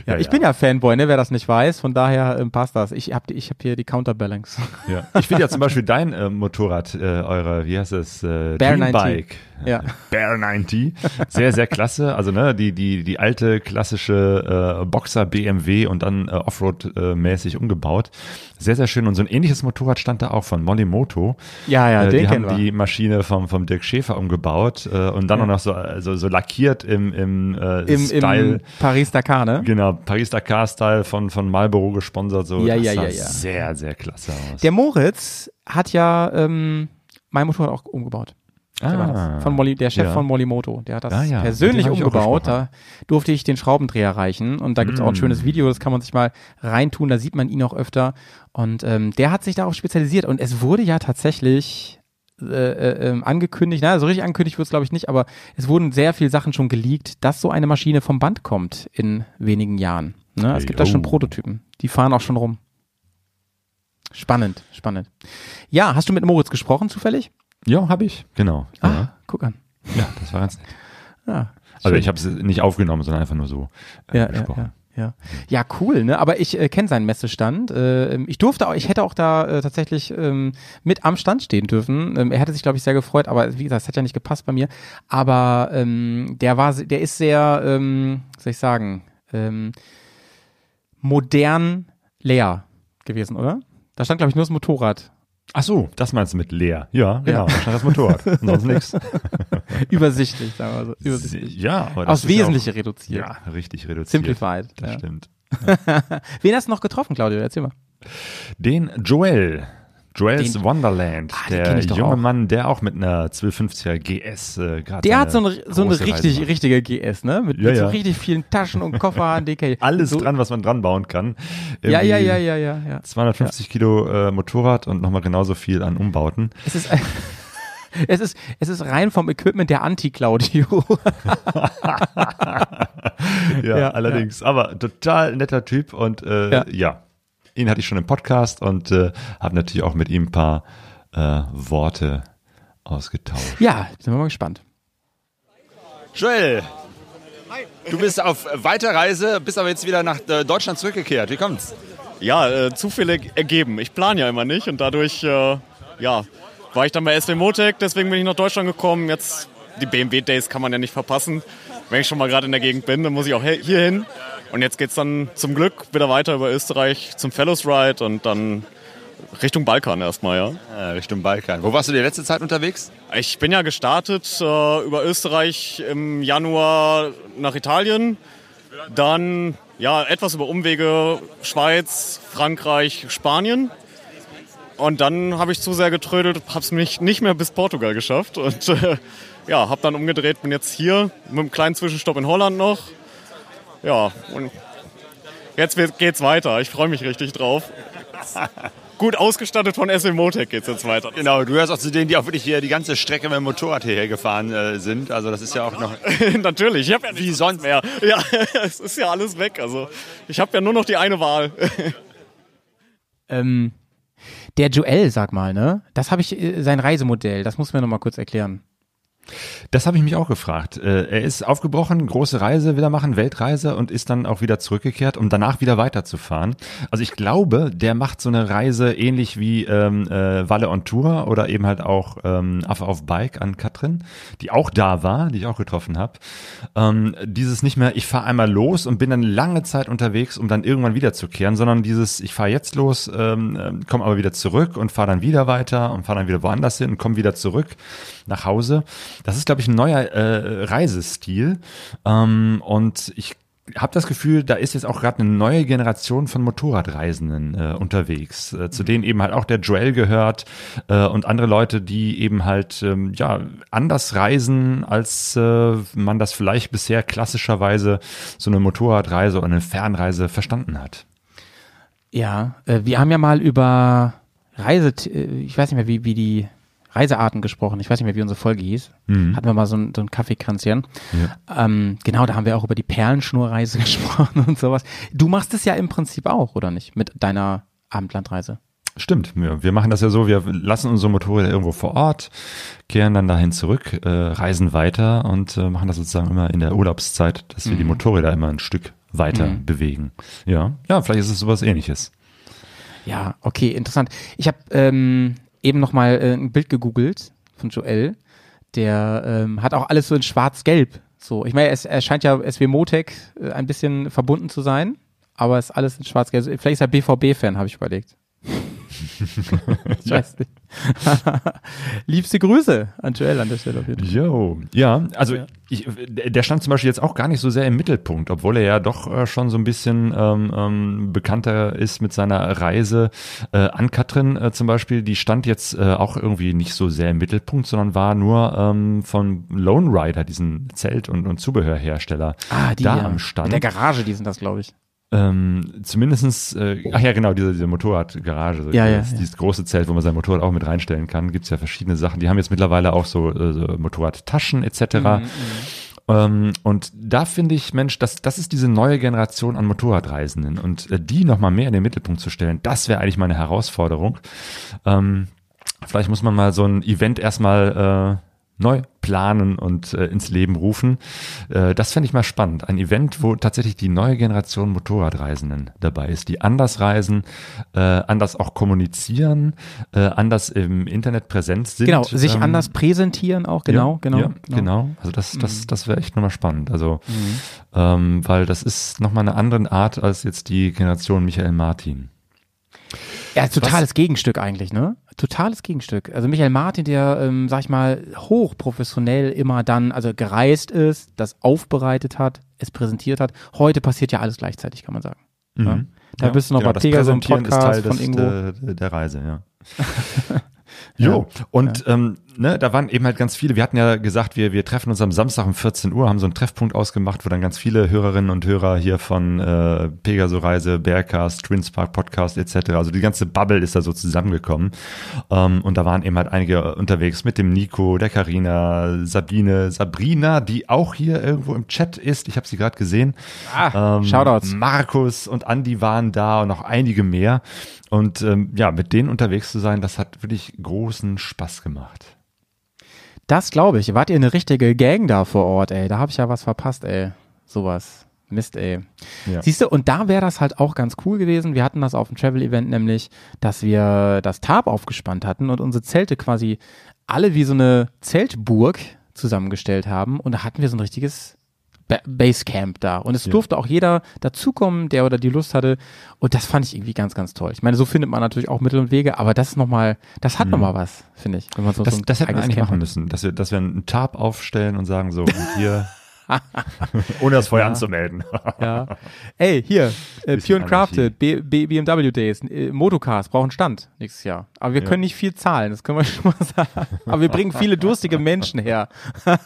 Ja, Ja, ich ja. bin ja Fanboy, ne, wer das nicht weiß, von daher ähm, passt das. Ich hab, die- ich hab hier die Counterbalance. Ja. Ich finde ja zum Beispiel dein äh, Motorrad, äh, eure, wie heißt es, äh, Bear Dream 90. Bike. Ja. [laughs] Bear 90. Sehr, sehr klasse. Also ne, die, die, die alte klassische äh, Boxer BMW und dann äh, Offroad-mäßig umgebaut. Sehr, sehr schön. Und so ein ähnliches Motorrad stand da auch von Molimoto. Ja, ja, äh, den die haben wir. die Maschine vom, vom Dirk Schäfer umgebaut äh, und dann Ja. auch noch so, also, so lackiert im, im, äh, Im, Style. im Paris-Dakar, ne? Genau, Paris-Dakar-Style von, von Marlboro gesponsert. So. Ja, das ja, sah ja, ja. sehr, sehr klasse aus. Der Moritz hat ja ähm, mein Motorrad auch umgebaut. Das. Von Molly, der Chef ja. von Molimoto, der hat das Ah, ja. persönlich umgebaut. Da durfte ich den Schraubendreher reichen und da gibt's auch ein Mm. schönes Video, das kann man sich mal reintun, da sieht man ihn auch öfter. Und ähm, der hat sich darauf spezialisiert und es wurde ja tatsächlich äh, äh, ähm, angekündigt, na, so richtig angekündigt wird es glaube ich nicht, aber es wurden sehr viele Sachen schon geleakt, dass so eine Maschine vom Band kommt in wenigen Jahren. Ne? Es gibt da schon. Prototypen, die fahren auch schon rum. Spannend, spannend. Ja, hast du mit Moritz gesprochen zufällig? Ja, habe ich. Genau. Ah, Ja. guck an. ja, das war ganz nett. Ja, Also schön. ich habe es nicht aufgenommen, sondern einfach nur so äh, ja, gesprochen. ja, ja. ja, cool, ne? Aber ich äh, kenne seinen Messestand. Äh, ich durfte auch, ich hätte auch da äh, tatsächlich ähm, mit am Stand stehen dürfen. Ähm, er hätte sich, glaube ich, sehr gefreut, aber wie gesagt, es hat ja nicht gepasst bei mir. Aber ähm, der war, der ist sehr, ähm, was soll ich sagen, ähm, modern leer gewesen, oder? Da stand, glaube ich, nur das Motorrad. Ach so, das meinst du mit leer. Ja, genau. Da stand das Motorrad. Sonst nichts. [laughs] Übersichtlich, sagen wir so. Übersichtlich. Ja, aber das Aufs ist Wesentliche Ja, reduziert. auch, ja, richtig reduziert. Simplified. Das ja. stimmt. [laughs] Wen hast du noch getroffen, Claudio? Erzähl mal. Den Joel. Joel's Wonderland. Ah, der junge auch. Mann, der auch mit einer 1250er GS äh, gerade Der hat so eine, so eine richtig, richtige GS, ne? Mit, Ja, mit so ja. richtig vielen Taschen und Koffer. [laughs] ich. Alles so, dran, was man dran bauen kann. Ja, ja, Irgendwie ja, ja, ja, ja. 250 Kilo äh, Motorrad und nochmal genauso viel an Umbauten. Es ist, [laughs] es ist, es ist rein vom Equipment der Anti-Claudio. [laughs] ja, Ja, allerdings. Aber total netter Typ und äh, Ja. ja. Ihn hatte ich schon im Podcast und äh, habe natürlich auch mit ihm ein paar äh, Worte ausgetauscht. ja, sind wir mal gespannt. Joel, du bist auf Weiterreise, bist aber jetzt wieder nach äh, Deutschland zurückgekehrt. Wie kommt's? Ja, äh, Zufälle ergeben. Ich plane ja immer nicht und dadurch, äh, ja, war ich dann bei SW Motec, deswegen bin ich nach Deutschland gekommen. Jetzt die BMW Days kann man ja nicht verpassen. Wenn ich schon mal gerade in der Gegend bin, dann muss ich auch hier hin. Und jetzt geht's dann zum Glück wieder weiter über Österreich zum Fellows Ride und dann Richtung Balkan erstmal, ja. Ja, Richtung Balkan. Wo warst du die letzte Zeit unterwegs? Ich bin ja gestartet äh, über Österreich im Januar nach Italien, dann ja etwas über Umwege Schweiz, Frankreich, Spanien. Und dann habe ich zu sehr getrödelt, habe es mich nicht mehr bis Portugal geschafft und äh, ja, habe dann umgedreht, bin jetzt hier mit einem kleinen Zwischenstopp in Holland noch. Ja, und jetzt geht's weiter. Ich freue mich richtig drauf. [laughs] Gut ausgestattet von SM Motec geht's jetzt weiter. Genau, du gehörst auch zu denen, die auch wirklich hier die ganze Strecke mit dem Motorrad hierher gefahren äh, sind. Also das ist ja auch noch... [laughs] Natürlich, ich habe ja Wie sonst? mehr. Ja, [laughs] es ist ja alles weg. Also ich habe ja nur noch die eine Wahl. Ähm, der Joel, sag mal, ne? Das habe ich, äh, sein Reisemodell, das muss mir noch mal kurz erklären. Das habe ich mich auch gefragt. Äh, Er ist aufgebrochen, große Reise wieder machen, Weltreise und ist dann auch wieder zurückgekehrt, um danach wieder weiterzufahren. Also ich glaube, der macht so eine Reise ähnlich wie ähm, äh, Valle on Tour oder eben halt auch ähm, Affe auf Bike an Katrin, die auch da war, die ich auch getroffen habe. Ähm, dieses nicht mehr, ich fahre einmal los und bin dann lange Zeit unterwegs, um dann irgendwann wiederzukehren, sondern dieses, ich fahre jetzt los, ähm, ähm, komme aber wieder zurück und fahre dann wieder weiter und fahre dann wieder woanders hin und komme wieder zurück nach Hause. Das ist, glaube ich, ein neuer äh, Reisestil. Ähm, und ich habe das Gefühl, da ist jetzt auch gerade eine neue Generation von Motorradreisenden äh, unterwegs, äh, zu denen eben halt auch der Joel gehört äh, und andere Leute, die eben halt ähm, ja anders reisen, als äh, man das vielleicht bisher klassischerweise so eine Motorradreise oder eine Fernreise verstanden hat. Ja, äh, wir haben ja mal über Reise, äh, ich weiß nicht mehr, wie, wie die Reisearten gesprochen. Ich weiß nicht mehr, wie unsere Folge hieß. Hatten wir mal so ein, so ein Kaffeekränzchen. Ähm, genau, da haben wir auch über die Perlenschnurreise [laughs] gesprochen und sowas. Du machst es ja im Prinzip auch, oder nicht? Mit deiner Abendlandreise. Stimmt, wir, wir machen das ja so, wir lassen unsere Motorräder irgendwo vor Ort, kehren dann dahin zurück, äh, reisen weiter und äh, machen das sozusagen immer in der Urlaubszeit, dass wir die Motorräder immer ein Stück weiter bewegen. Ja, ja, vielleicht ist es sowas ähnliches. Ja, okay, interessant. Ich habe ähm, eben noch mal äh, ein Bild gegoogelt von Joel. Der ähm, hat auch alles so in schwarz-gelb. So, ich meine, es, er scheint ja SW Motec äh, ein bisschen verbunden zu sein, aber es ist alles in schwarz-gelb. Vielleicht ist er BVB-Fan, habe ich überlegt. Ich weiß nicht. [laughs] Liebste Grüße an Joel an der Stelle auf jeden Fall. Jo, ja, also Ich, der stand zum Beispiel jetzt auch gar nicht so sehr im Mittelpunkt, obwohl er ja doch äh, schon so ein bisschen ähm, ähm, bekannter ist mit seiner Reise. Äh, an Katrin äh, zum Beispiel, die stand jetzt äh, auch irgendwie nicht so sehr im Mittelpunkt, sondern war nur ähm, von Lone Rider, diesen Zelt- und, und Zubehörhersteller, Ah, die da ja. am Stand. In der Garage, die sind das, glaube ich. Ähm, zumindestens, äh, ach ja, genau, diese, diese Motorradgarage, so Ja, ja, dieses, ja. dieses große Zelt, wo man sein Motorrad auch mit reinstellen kann, gibt's ja verschiedene Sachen. Die haben jetzt mittlerweile auch so, äh, so Motorradtaschen etc. Mhm, Ähm, und da finde ich, Mensch, das, das ist diese neue Generation an Motorradreisenden und äh, die nochmal mehr in den Mittelpunkt zu stellen, das wäre eigentlich meine Herausforderung. Ähm, vielleicht muss man mal so ein Event erstmal äh, neu planen und äh, ins Leben rufen. Äh, das fände ich mal spannend. Ein Event, wo tatsächlich die neue Generation Motorradreisenden dabei ist, die anders reisen, äh, anders auch kommunizieren, äh, anders im Internet präsent sind. Genau, sich ähm, anders präsentieren auch, genau, ja, genau, Ja, genau. Also das, das, das wäre echt nochmal spannend. Also, ähm, weil das ist nochmal eine andere Art als jetzt die Generation Michael Martin. Ja, totales Gegenstück eigentlich, ne? Totales Gegenstück. Also Michael Martin, der, ähm, sag ich mal, hochprofessionell immer dann, also gereist ist, das aufbereitet hat, es präsentiert hat. Heute passiert ja alles gleichzeitig, kann man sagen. Ja? Da bist du noch genau, bei Pegasus im Präsentieren ist Podcast Teil von des, irgendwo. Der, der Reise, ja. [laughs] Jo, und Ähm, ne, da waren eben halt ganz viele. Wir hatten ja gesagt, wir, wir treffen uns am Samstag um 14 Uhr, haben so einen Treffpunkt ausgemacht, wo dann ganz viele Hörerinnen und Hörer hier von äh, Pegaso Reise, Bearcast, Twinspark Podcast etc., also die ganze Bubble ist da so zusammengekommen. Ähm, und da waren eben halt einige unterwegs mit dem Nico, der Karina, Sabine, Sabrina, die auch hier irgendwo im Chat ist. Ich habe sie gerade gesehen. Ah, Shoutouts. Markus und Andi waren da und noch einige mehr. Und ähm, ja, mit denen unterwegs zu sein, das hat wirklich großen Spaß gemacht. Das glaube ich. Wart ihr eine richtige Gang da vor Ort, ey? Da habe ich ja was verpasst, ey. Sowas. Mist, ey. Ja. Siehst du, und da wäre das halt auch ganz cool gewesen. Wir hatten das auf dem Travel-Event nämlich, dass wir das Tarp aufgespannt hatten und unsere Zelte quasi alle wie so eine Zeltburg zusammengestellt haben. Und da hatten wir so ein richtiges Basecamp da. Und es Ja. durfte auch jeder dazukommen, der oder die Lust hatte. Und das fand ich irgendwie ganz, ganz toll. Ich meine, so findet man natürlich auch Mittel und Wege, aber das ist nochmal, das hat nochmal was, finde ich. Wenn man so, Mhm. Das, so ein das hätten wir eigentlich Camp machen müssen, dass wir, dass wir einen Tarp aufstellen und sagen so, und hier, [laughs] ohne das vorher Ja. anzumelden. Ja. Ey, hier, äh, Pure and Crafted, B, B, BMW Days, äh, Motocars brauchen Stand nächstes Jahr. Aber wir Ja. können nicht viel zahlen, das können wir [laughs] schon mal sagen. Aber wir bringen viele durstige Menschen her. [laughs]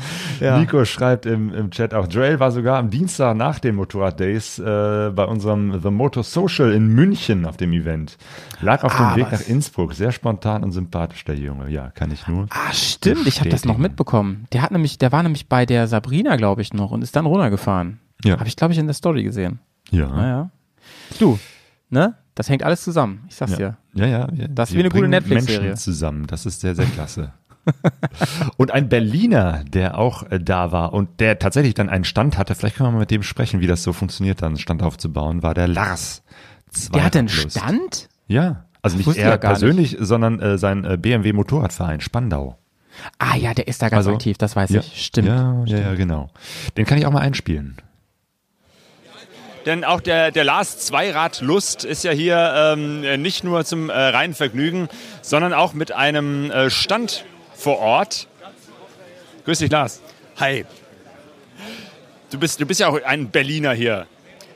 [laughs] ja. Nico schreibt im, im Chat auch, Joel war sogar am Dienstag nach den Motorrad Days äh, bei unserem The Motor Social in München auf dem Event. Lag auf Ah, dem Weg nach Innsbruck. Sehr spontan und sympathisch, der Junge. Ja, kann ich nur. Ah, stimmt, ich habe das noch mitbekommen. Der hat nämlich, der war nämlich bei der Sabrina, glaube ich, noch und ist dann runtergefahren. Ja. Habe ich, glaube ich, in der Story gesehen. Ja. Naja. Du, ne? Das hängt alles zusammen. Ich sag's dir. Ja, ja. ja. Das ist wie eine gute Netflix-Serie. Menschen zusammen. Das ist sehr, sehr klasse. Und ein Berliner, der auch äh, da war und der tatsächlich dann einen Stand hatte, vielleicht können wir mal mit dem sprechen, wie das so funktioniert, dann einen Stand aufzubauen, war der Lars. Der hat einen. Stand? Ja, also nicht er ja gar nicht. persönlich, sondern äh, sein äh, BMW Motorradverein Spandau. Ah ja, der ist da ganz Also, aktiv, das weiß ja, ich. Stimmt. Ja, ja, ja, genau. Den kann ich auch mal einspielen. Denn auch der, der Lars Zweirad Lust ist ja hier ähm, nicht nur zum äh, reinen Vergnügen, sondern auch mit einem äh, Stand vor Ort. Grüß dich, Lars. Hi. Du bist, du bist ja auch ein Berliner hier.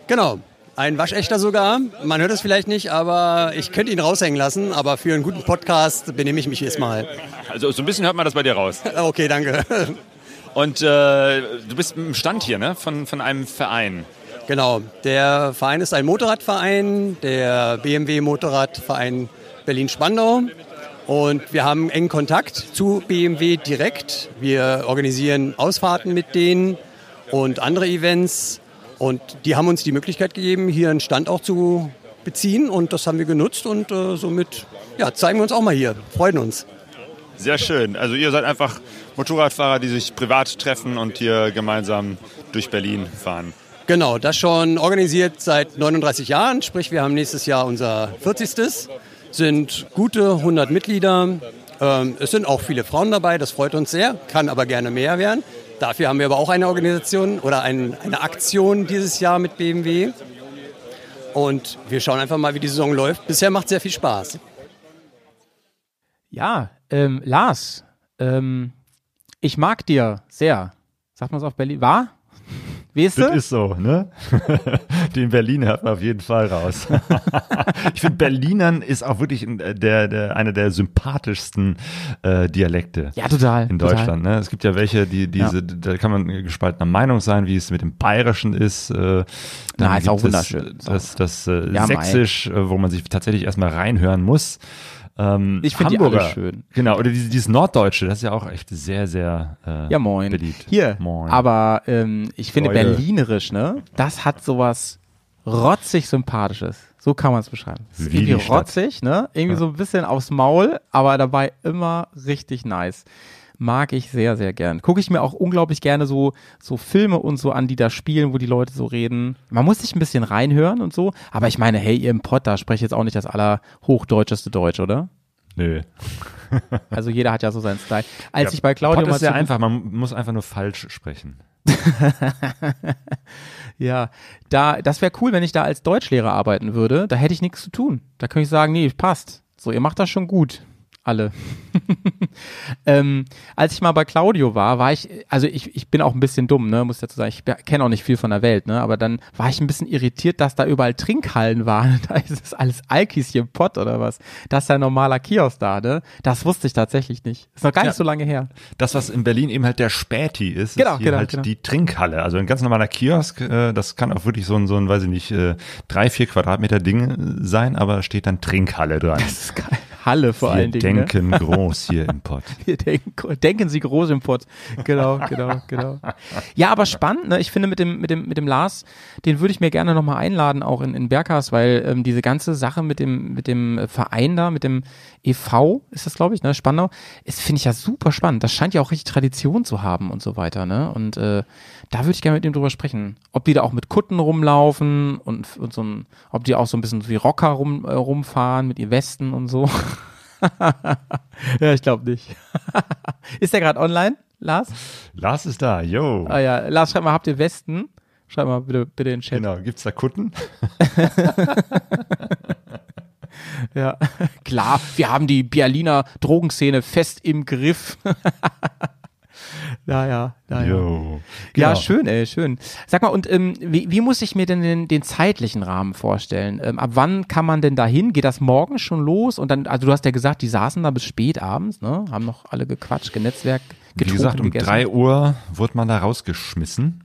Genau. Ein waschechter sogar. Man hört es vielleicht nicht, aber ich könnte ihn raushängen lassen. Aber für einen guten Podcast benehme ich mich jetzt mal. Also so ein bisschen hört man das bei dir raus. [laughs] Okay, danke. Und äh, du bist im Stand hier, ne? Von, von einem Verein. Genau. Der Verein ist ein Motorradverein, der BMW Motorradverein Berlin-Spandau. Und wir haben engen Kontakt zu BMW direkt. Wir organisieren Ausfahrten mit denen und andere Events. Und die haben uns die Möglichkeit gegeben, hier einen Stand auch zu beziehen. Und das haben wir genutzt und äh, somit ja, zeigen wir uns auch mal hier. Freuen uns. Sehr schön. Also ihr seid einfach Motorradfahrer, die sich privat treffen und hier gemeinsam durch Berlin fahren. Genau, das schon organisiert seit 39 Jahren. Sprich, wir haben nächstes Jahr unser 40. Sind gute 100 Mitglieder. Ähm, es sind auch viele Frauen dabei, das freut uns sehr, kann aber gerne mehr werden. Dafür haben wir aber auch eine Organisation oder ein, eine Aktion dieses Jahr mit BMW. Und wir schauen einfach mal, wie die Saison läuft. Bisher macht es sehr viel Spaß. Ja, ähm, Lars, ähm, ich mag dir sehr. Sagt man es auf Berlin? War? Weißt Das du? ist so, ne? [laughs] Den Berliner hört man auf jeden Fall raus. [laughs] ich finde, Berlinern ist auch wirklich äh, der, der, einer der sympathischsten äh, Dialekte. Ja, total. In total. Deutschland. Ne? Es gibt ja welche, die diese, da kann man gespaltener Meinung sein, wie es mit dem Bayerischen ist. Äh, Na, ist auch gibt es wunderschön. Das, das äh, Ja. Sächsisch, äh, wo man sich tatsächlich erstmal reinhören muss. Ähm, Ich find die alle schön. Genau, oder dieses, dieses Norddeutsche, das ist ja auch echt sehr, sehr äh, Ja, moin. beliebt. Hier, Moin. aber ähm, ich finde Leute. berlinerisch, ne? Das hat sowas rotzig sympathisches. So kann man es beschreiben. Es ist Wie irgendwie rotzig, ne? Irgendwie so ein bisschen aufs Maul, aber dabei immer richtig nice. Mag ich sehr, sehr gern. Gucke ich mir auch unglaublich gerne so, so Filme und so an, die da spielen, wo die Leute so reden. Man muss sich ein bisschen reinhören und so. Aber ich meine, hey, ihr im Pott, da spreche jetzt auch nicht das allerhochdeutscheste Deutsch, oder? Nö. [laughs] Also jeder hat ja so seinen Style. Als Ja, ich bei Claudio Pott mal ist sehr zu- einfach, man muss einfach nur falsch sprechen. [laughs] Ja, da, das wäre cool, wenn ich da als Deutschlehrer arbeiten würde. Da hätte ich nichts zu tun. Da könnte ich sagen, nee, passt. So, ihr macht das schon gut. Alle. [laughs] ähm, als ich mal bei Claudio war, war ich, also ich, ich bin auch ein bisschen dumm, ne, muss ich dazu sagen. Ich kenne auch nicht viel von der Welt, ne, aber dann war ich ein bisschen irritiert, dass da überall Trinkhallen [laughs] waren. Da ist es alles Alkis hier im Pott oder was. Das ist ja ein normaler Kiosk da, ne. Das wusste ich tatsächlich nicht. Ist noch gar nicht Ja. so lange her. Das, was in Berlin eben halt der Späti ist, Genau, ist hier genau, halt genau. die Trinkhalle. Also ein ganz normaler Kiosk, äh, das kann auch wirklich so ein, so ein, weiß ich nicht, äh, drei, vier Quadratmeter Ding sein, aber da steht dann Trinkhalle dran. Das ist geil. Halle vor Wir allen Dingen. ne? denken groß hier im Pott. [laughs] Wir denken, denken Sie groß im Pott. Genau, genau, genau. Ja, aber spannend, ne? Ich finde mit dem, mit dem, mit dem Lars, den würde ich mir gerne nochmal einladen, auch in, in Berghaus, weil ähm, diese ganze Sache mit dem, mit dem Verein da, mit dem e.V., ist das, glaube ich, ne, Spandau, ist, finde ich ja super spannend. Das scheint ja auch richtig Tradition zu haben und so weiter, ne? Und äh, da würde ich gerne mit ihm drüber sprechen. Ob die da auch mit Kutten rumlaufen und, und so ein, ob die auch so ein bisschen wie Rocker rum, äh, rumfahren mit ihren Westen und so. [laughs] ja, ich glaube nicht. [laughs] ist der gerade online, Lars? Lars ist da, yo. Ah ja, Lars, schreib mal, habt ihr Westen? Schreib mal bitte, bitte in den Chat. Genau, gibt's da Kutten? [laughs] Ja, klar, wir haben die Berliner Drogenszene fest im Griff. Ja, ja, ja, ja. Genau. schön, ey, schön. Sag mal, und ähm, wie, wie muss ich mir denn den, den zeitlichen Rahmen vorstellen? Ähm, ab wann kann man denn dahin? Geht das morgen schon los? Und dann, also du hast ja gesagt, die saßen da bis spät abends, ne? Haben noch alle gequatscht, genetzwerk, Wie getrunken, gesagt, um gegessen. drei Uhr wurde man da rausgeschmissen.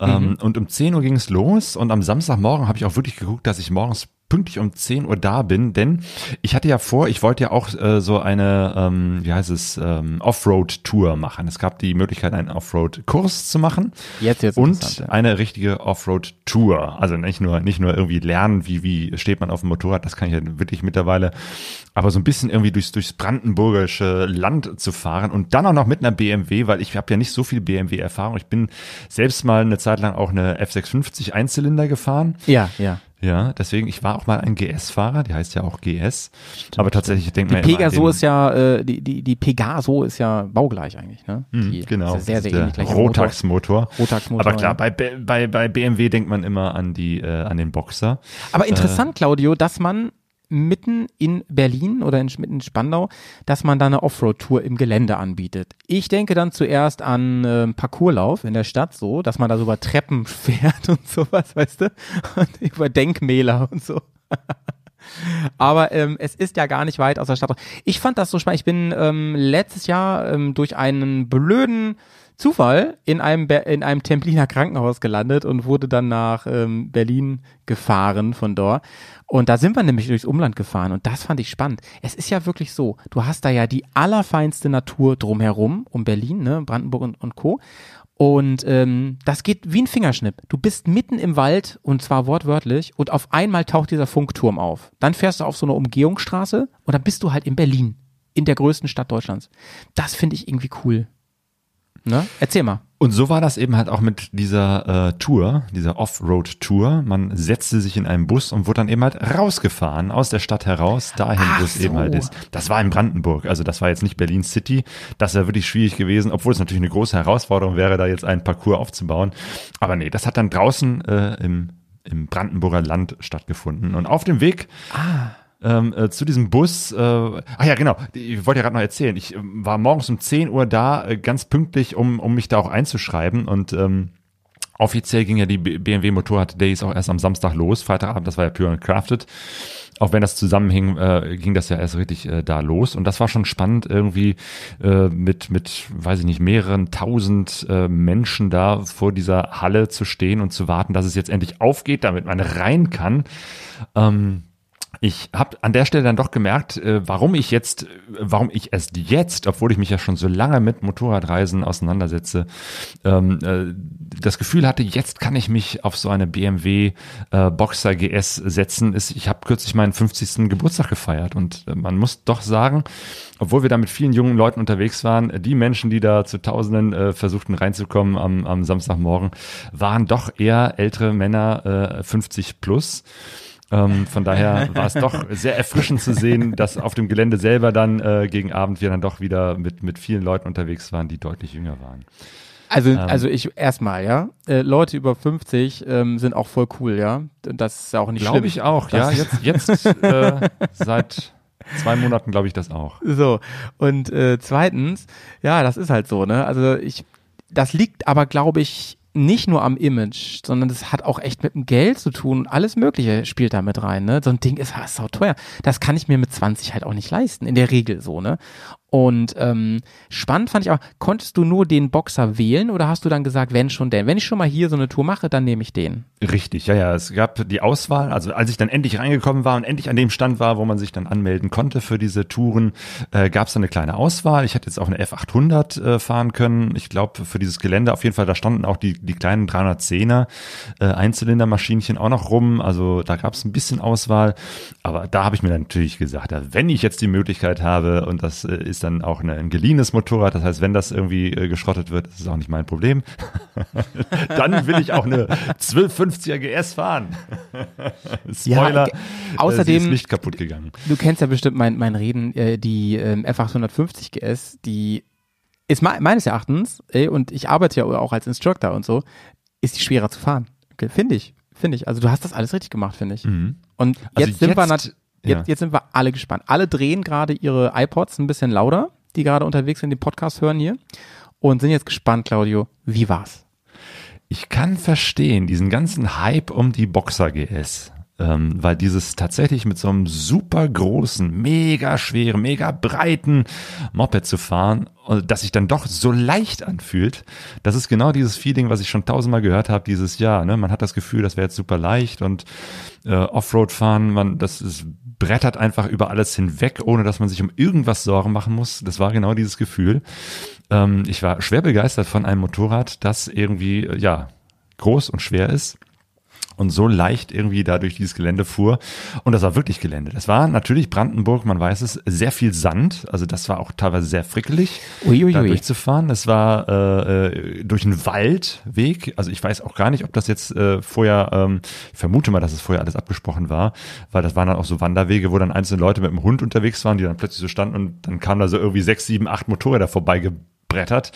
Ähm, und um 10 Uhr ging es los. Und am Samstagmorgen habe ich auch wirklich geguckt, dass ich morgens pünktlich um 10 Uhr da bin, denn ich hatte ja vor, ich wollte ja auch äh, so eine, ähm, wie heißt es, ähm, Offroad-Tour machen. Es gab die Möglichkeit, einen Offroad-Kurs zu machen Jetzt, jetzt und ja. eine richtige Offroad-Tour. Also nicht nur, nicht nur irgendwie lernen, wie, wie steht man auf dem Motorrad, das kann ich ja wirklich mittlerweile, aber so ein bisschen irgendwie durchs, durchs brandenburgische Land zu fahren und dann auch noch mit einer BMW, weil ich habe ja nicht so viel BMW-Erfahrung. Ich bin selbst mal eine Zeit lang auch eine F650 Einzylinder gefahren. Ja, ja. Ja, deswegen, ich war auch mal ein GS-Fahrer, die heißt ja auch GS. aber tatsächlich denkt Die man immer an Pegaso ist ja, äh, die, die, die Pegaso ist ja baugleich eigentlich, ne? Die Hm, genau, Ist ja sehr, sehr ähnlich. Rotax-Motor. Rotax-Motor, Aber klar, ja. bei, bei, bei BMW denkt man immer an die, äh, an den Boxer. Aber interessant, Claudio, dass man mitten in Berlin oder in, mitten in Spandau, dass man da eine Offroad-Tour im Gelände anbietet. Ich denke dann zuerst an ähm, Parcourslauf in der Stadt so, dass man da so über Treppen [laughs] fährt und sowas, weißt du? Und über Denkmäler und so. [laughs] Aber ähm, es ist ja gar nicht weit aus der Stadt. Ich fand das so spannend. Ich bin ähm, letztes Jahr ähm, durch einen blöden Zufall in einem, Be in einem Templiner Krankenhaus gelandet und wurde dann nach ähm, Berlin gefahren von dort. Und da sind wir nämlich durchs Umland gefahren und das fand ich spannend. Es ist ja wirklich so, du hast da ja die allerfeinste Natur drumherum, um Berlin, ne, Brandenburg und, und Co. Und ähm, das geht wie ein Fingerschnipp. Du bist mitten im Wald und zwar wortwörtlich und auf einmal taucht dieser Funkturm auf. Dann fährst du auf so eine Umgehungsstraße und dann bist du halt in Berlin, in der größten Stadt Deutschlands. Das finde ich irgendwie cool. Ne? Erzähl mal. Und so war das eben halt auch mit dieser äh, Tour, dieser Offroad-Tour. Man setzte sich in einen Bus und wurde dann eben halt rausgefahren, aus der Stadt heraus, dahin, Ach wo es so. eben halt ist. Das war in Brandenburg, also das war jetzt nicht Berlin City. Das wäre wirklich schwierig gewesen, obwohl es natürlich eine große Herausforderung wäre, da jetzt einen Parcours aufzubauen. Aber nee, das hat dann draußen äh, im, im Brandenburger Land stattgefunden. Und auf dem Weg ähm, äh, zu diesem Bus, äh, ach ja, genau, ich wollte ja gerade noch erzählen, ich ähm, war morgens um 10 Uhr da, äh, ganz pünktlich, um, um mich da auch einzuschreiben und ähm, offiziell ging ja die BMW Motorrad Days auch erst am Samstag los, Freitagabend, das war ja Pure and Crafted. Auch wenn das zusammenhing, äh, ging das ja erst richtig äh, da los. Und das war schon spannend, irgendwie äh, mit, mit, weiß ich nicht, mehreren tausend äh, Menschen da vor dieser Halle zu stehen und zu warten, dass es jetzt endlich aufgeht, damit man rein kann. Ähm, ich habe an der Stelle dann doch gemerkt, äh, warum ich jetzt, äh, warum ich erst jetzt, obwohl ich mich ja schon so lange mit Motorradreisen auseinandersetze, ähm, äh, das Gefühl hatte, jetzt kann ich mich auf so eine BMW äh, Boxer GS setzen. Ist, ich habe kürzlich meinen 50. Geburtstag gefeiert und äh, man muss doch sagen, obwohl wir da mit vielen jungen Leuten unterwegs waren, die Menschen, die da zu Tausenden äh, versuchten reinzukommen am, am Samstagmorgen, waren doch eher ältere Männer, äh, 50 plus. Ähm, von daher war es doch sehr erfrischend zu sehen, dass auf dem Gelände selber dann äh, gegen Abend wir dann doch wieder mit, mit vielen Leuten unterwegs waren, die deutlich jünger waren. Also, also ich erstmal, ja. Äh, Leute über 50 ähm, sind auch voll cool, ja. Das ist ja auch nicht schlimm. Glaube ich auch, ja. Jetzt, [laughs] jetzt äh, seit zwei Monaten glaube ich das auch. So, und äh, zweitens, ja, das ist halt so, ne? Also ich, das liegt aber, glaube ich, nicht nur am Image, sondern das hat auch echt mit dem Geld zu tun alles Mögliche spielt da mit rein, ne? So ein Ding ist, ist sau teuer. Das kann ich mir mit 20 halt auch nicht leisten, in der Regel so, ne? Und ähm, spannend fand ich auch, konntest du nur den Boxer wählen oder hast du dann gesagt, wenn schon denn? Wenn ich schon mal hier so eine Tour mache, dann nehme ich den. Richtig, ja, ja. Es gab die Auswahl. Also als ich dann endlich reingekommen war und endlich an dem Stand war, wo man sich dann anmelden konnte für diese Touren, äh, gab es dann eine kleine Auswahl. Ich hätte jetzt auch eine F800 äh, fahren können. Ich glaube, für dieses Gelände auf jeden Fall, da standen auch die, die kleinen 310er äh, Einzylindermaschinchen auch noch rum. Also da gab es ein bisschen Auswahl. Aber da habe ich mir natürlich gesagt, ja, wenn ich jetzt die Möglichkeit habe und das äh, ist ist dann auch eine, ein geliehenes Motorrad. Das heißt, wenn das irgendwie äh, geschrottet wird, ist es auch nicht mein Problem. [laughs] dann will ich auch eine 1250er GS fahren. [laughs] Spoiler, ja, außerdem, sie ist nicht kaputt gegangen. Du kennst ja bestimmt mein, mein Reden, äh, die ähm, F850 GS, die ist me meines Erachtens, ey, und ich arbeite ja auch als Instructor und so, ist die schwerer zu fahren. Okay, finde ich. Finde ich. Also du hast das alles richtig gemacht, finde ich. Mhm. Und jetzt also sind jetzt, wir natürlich Jetzt, ja. jetzt sind wir alle gespannt. Alle drehen gerade ihre iPods ein bisschen lauter, die gerade unterwegs sind, den Podcast hören hier. Und sind jetzt gespannt, Claudio. Wie war's? Ich kann verstehen, diesen ganzen Hype um die Boxer GS. Ähm, weil dieses tatsächlich mit so einem super großen, mega schweren, mega breiten Moped zu fahren, äh, das sich dann doch so leicht anfühlt, das ist genau dieses Feeling, was ich schon tausendmal gehört habe, dieses Jahr. Ne? Man hat das Gefühl, das wäre jetzt super leicht und äh, Offroad fahren, man, das ist brettert einfach über alles hinweg, ohne dass man sich um irgendwas Sorgen machen muss. Das war genau dieses Gefühl. Ähm, ich war schwer begeistert von einem Motorrad, das irgendwie, äh, ja, groß und schwer ist und so leicht irgendwie da durch dieses Gelände fuhr. Und das war wirklich Gelände. Das war natürlich Brandenburg, man weiß es, sehr viel Sand. Also das war auch teilweise sehr frickelig, Uiuiui. da durchzufahren. Es war äh, durch einen Waldweg. Also ich weiß auch gar nicht, ob das jetzt äh, vorher, ähm, ich vermute mal, dass es vorher alles abgesprochen war, weil das waren dann auch so Wanderwege, wo dann einzelne Leute mit dem Hund unterwegs waren, die dann plötzlich so standen und dann kamen da so irgendwie sechs, sieben, acht Motorräder vorbeigebrettert.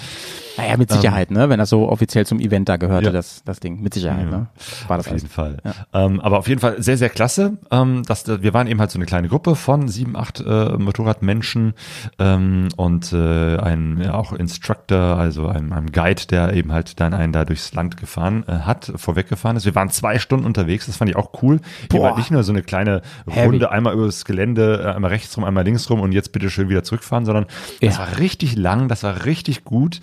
Naja, mit Sicherheit, ähm, ne? Wenn das so offiziell zum Event da gehörte, ja. das, das Ding. Mit Sicherheit, ja. ne? War das auf jeden Fall. Ja. Ähm, aber auf jeden Fall sehr, sehr klasse. Ähm, dass, wir waren eben halt so eine kleine Gruppe von sieben, acht äh, Motorradmenschen ähm, und äh, ein ja, auch Instructor, also einem, einem Guide, der eben halt dann einen da durchs Land gefahren äh, hat, vorweggefahren ist. Wir waren zwei Stunden unterwegs, das fand ich auch cool. Boah. Hier war nicht nur so eine kleine Heavy. Runde, einmal übers Gelände, äh, einmal rechts rum, einmal links rum und jetzt bitte schön wieder zurückfahren, sondern das war richtig lang, das war richtig gut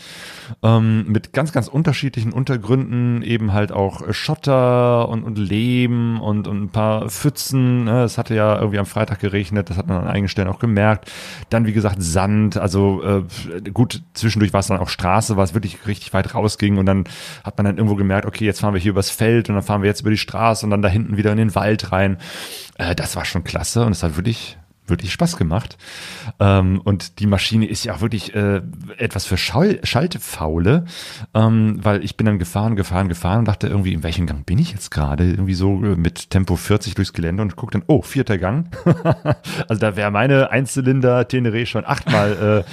ähm, mit ganz, ganz unterschiedlichen Untergründen, eben halt auch Schotter und, und Lehm und, und ein paar Pfützen. Ne? Es hatte ja irgendwie am Freitag geregnet, das hat man an einigen Stellen auch gemerkt. Dann, wie gesagt, Sand, also äh, gut, zwischendurch war es dann auch Straße, was wirklich richtig weit rausging und dann hat man dann irgendwo gemerkt, okay, jetzt fahren wir hier übers Feld und dann fahren wir jetzt über die Straße und dann da hinten wieder in den Wald rein. Äh, das war schon klasse und es hat wirklich wirklich Spaß gemacht. Ähm, und die Maschine ist ja auch wirklich äh, etwas für Schall Schaltfaule, ähm, weil ich bin dann gefahren, gefahren, gefahren und dachte irgendwie, in welchem Gang bin ich jetzt gerade? Irgendwie so äh, mit Tempo 40 durchs Gelände und guck dann, oh, vierter Gang. [laughs] also da wäre meine Einzylinder Teneré schon achtmal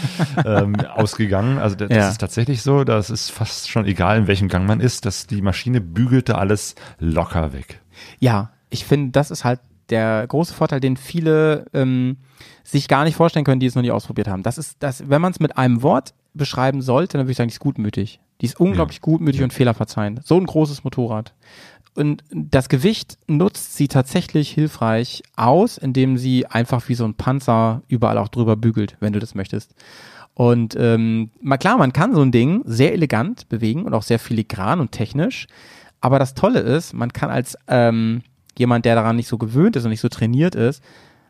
äh, ähm, [laughs] ausgegangen. Also das, ja. ist tatsächlich so, das ist fast schon egal, in welchem Gang man ist, dass die Maschine bügelte alles locker weg. Ja, ich finde, das ist halt der große Vorteil, den viele ähm, sich gar nicht vorstellen können, die es noch nie ausprobiert haben. Das ist, dass, wenn man es mit einem Wort beschreiben sollte, dann würde ich sagen, die ist gutmütig. Die ist unglaublich ja. gutmütig und fehlerverzeihend. So ein großes Motorrad. Und das Gewicht nutzt sie tatsächlich hilfreich aus, indem sie einfach wie so ein Panzer überall auch drüber bügelt, wenn du das möchtest. Und ähm, mal klar, man kann so ein Ding sehr elegant bewegen und auch sehr filigran und technisch. Aber das Tolle ist, man kann als ähm, jemand, der daran nicht so gewöhnt ist und nicht so trainiert ist,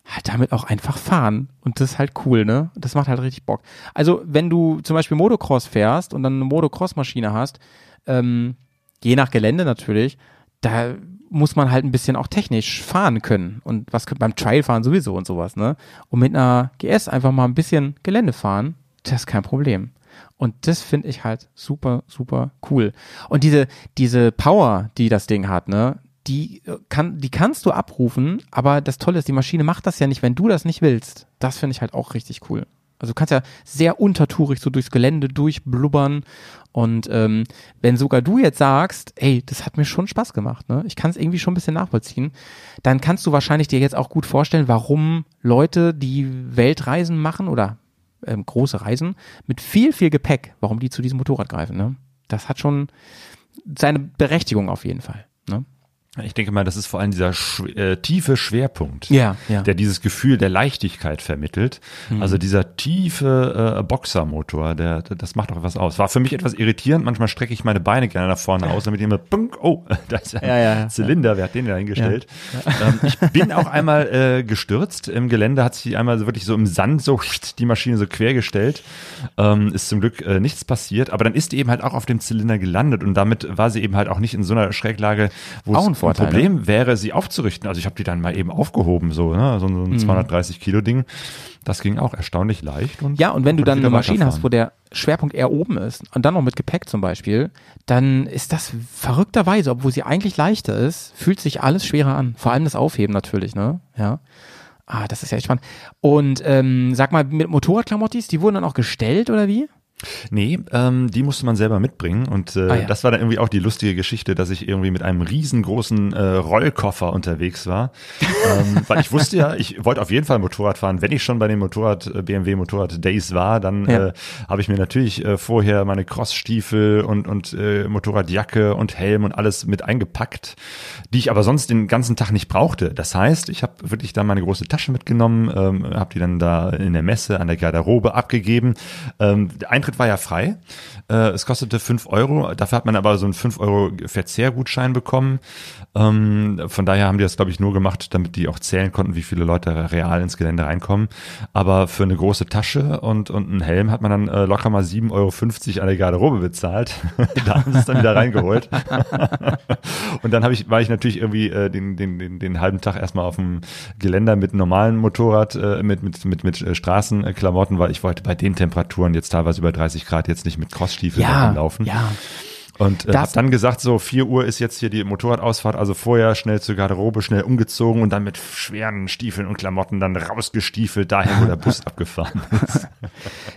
halt damit auch einfach fahren. Und das ist halt cool, ne? Das macht halt richtig Bock. Also, wenn du zum Beispiel Motocross fährst und dann eine Motocross-Maschine hast, ähm, je nach Gelände natürlich, da muss man halt ein bisschen auch technisch fahren können. Und was beim Trailfahren sowieso und sowas, ne? Und mit einer GS einfach mal ein bisschen Gelände fahren, das ist kein Problem. Und das finde ich halt super, super cool. Und diese, diese Power, die das Ding hat, ne, die äh, kann, die kannst du abrufen, aber das Tolle ist, die Maschine macht das ja nicht, wenn du das nicht willst. Das finde ich halt auch richtig cool. Also du kannst ja sehr untertourig so durchs Gelände durchblubbern und ähm, wenn sogar du jetzt sagst, ey, das hat mir schon Spaß gemacht, ne? Ich kann es irgendwie schon ein bisschen nachvollziehen, dann kannst du wahrscheinlich dir jetzt auch gut vorstellen, warum Leute, die Weltreisen machen oder ähm, große Reisen mit viel, viel Gepäck, warum die zu diesem Motorrad greifen, ne? Das hat schon seine Berechtigung auf jeden Fall. Ne? Ich denke mal, das ist vor allem dieser schw äh, tiefe Schwerpunkt, Ja, ja. der dieses Gefühl der Leichtigkeit vermittelt. Mhm. Also dieser tiefe äh, Boxermotor, der, das macht auch was aus. War für mich etwas irritierend. Manchmal strecke ich meine Beine gerne nach vorne aus, damit ich immer, punk, oh, [laughs] da ist ein Ja. Zylinder, wer hat den denn hingestellt? Ähm, ich bin auch einmal äh, gestürzt. Im Gelände hat sich einmal wirklich so im Sand so [laughs] die Maschine so quer gestellt. Ähm, ist zum Glück äh, nichts passiert, aber dann ist die eben halt auch auf dem Zylinder gelandet und damit war sie eben halt auch nicht in so einer Schräglage, wo es ein Vorteil, ne? Problem wäre, sie aufzurichten. Also ich habe die dann mal eben aufgehoben, so, ne? so, Mhm. ein 230 Kilo Ding. Das ging auch erstaunlich leicht. Und Ja, und wenn du dann eine Maschine hast, wo der Schwerpunkt eher oben ist und dann noch mit Gepäck zum Beispiel, dann ist das verrückterweise, obwohl sie eigentlich leichter ist, fühlt sich alles schwerer an. Vor allem das Aufheben natürlich, ne? Ja. Ah, das ist ja echt spannend. Und ähm, sag mal, mit Motorradklamottis, die wurden dann auch gestellt oder wie? Nee, ähm, die musste man selber mitbringen und äh, Ah, ja. das war dann irgendwie auch die lustige Geschichte, dass ich irgendwie mit einem riesengroßen äh, Rollkoffer unterwegs war, [laughs] ähm, weil ich wusste ja, ich wollte auf jeden Fall Motorrad fahren. Wenn ich schon bei den Motorrad äh, BMW Motorrad Days war, dann Ja. äh, habe ich mir natürlich äh, vorher meine Crossstiefel und und äh, Motorradjacke und Helm und alles mit eingepackt, die ich aber sonst den ganzen Tag nicht brauchte. Das heißt, ich habe wirklich dann meine große Tasche mitgenommen, ähm, habe die dann da in der Messe an der Garderobe abgegeben. Ähm, der Eintritt war ja frei. Äh, es kostete fünf Euro. Dafür hat man aber so einen fünf Euro Verzehrgutschein bekommen. Ähm, von daher haben die das, glaube ich, nur gemacht, damit die auch zählen konnten, wie viele Leute real ins Gelände reinkommen. Aber für eine große Tasche und, und einen Helm hat man dann äh, locker mal 7,50 Euro an der Garderobe bezahlt. [laughs] da haben sie es dann wieder reingeholt. [laughs] und dann habe ich, war ich natürlich irgendwie äh, den, den, den, den halben Tag erstmal auf dem Geländer mit normalem Motorrad, äh, mit, mit, mit, mit äh, Straßenklamotten, weil ich wollte bei den Temperaturen jetzt teilweise über 30 Grad jetzt nicht mit Crossstiefeln Ja, laufen. ja. Und äh, hab dann gesagt, so 4 Uhr ist jetzt hier die Motorradausfahrt, also vorher schnell zur Garderobe, schnell umgezogen und dann mit schweren Stiefeln und Klamotten dann rausgestiefelt dahin, wo der Bus [laughs] abgefahren ist.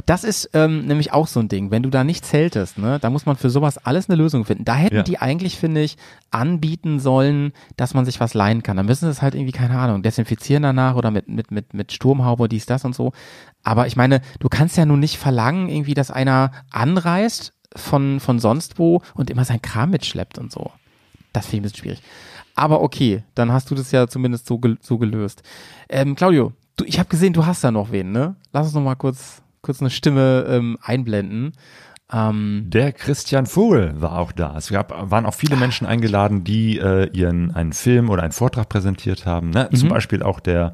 Das ist ähm, nämlich auch so ein Ding. Wenn du da nicht zeltest, ne, da muss man für sowas alles eine Lösung finden. Da hätten Ja. die eigentlich, finde ich, anbieten sollen, dass man sich was leihen kann. Dann müssen sie es halt irgendwie, keine Ahnung, desinfizieren danach oder mit, mit, mit, mit Sturmhaube, dies, das und so. Aber ich meine, du kannst ja nun nicht verlangen, irgendwie, dass einer anreist von, von sonst wo und immer sein Kram mitschleppt und so. Das finde ich ein bisschen schwierig. Aber okay, dann hast du das ja zumindest so, gel so gelöst. Ähm, Claudio, du, ich habe gesehen, du hast da noch wen, ne? Lass uns noch mal kurz, kurz eine Stimme ähm, einblenden. Ähm, Der Christian Vogel war auch da. Es gab, waren auch viele Menschen eingeladen, die äh, ihren einen Film oder einen Vortrag präsentiert haben. Ne? Zum Beispiel auch der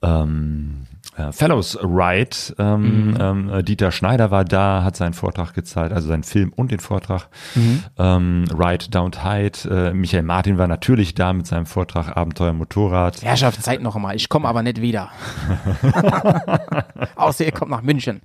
ähm, äh, Fellows Ride. Ähm, ähm, äh, Dieter Schneider war da, hat seinen Vortrag gezeigt, also seinen Film und den Vortrag. Ähm, Ride Don't Hide. Äh, Michael Martin war natürlich da mit seinem Vortrag Abenteuer Motorrad. Herrschaft, Zeit noch einmal. Ich komme aber nicht wieder. [laughs] Außer ihr kommt nach München.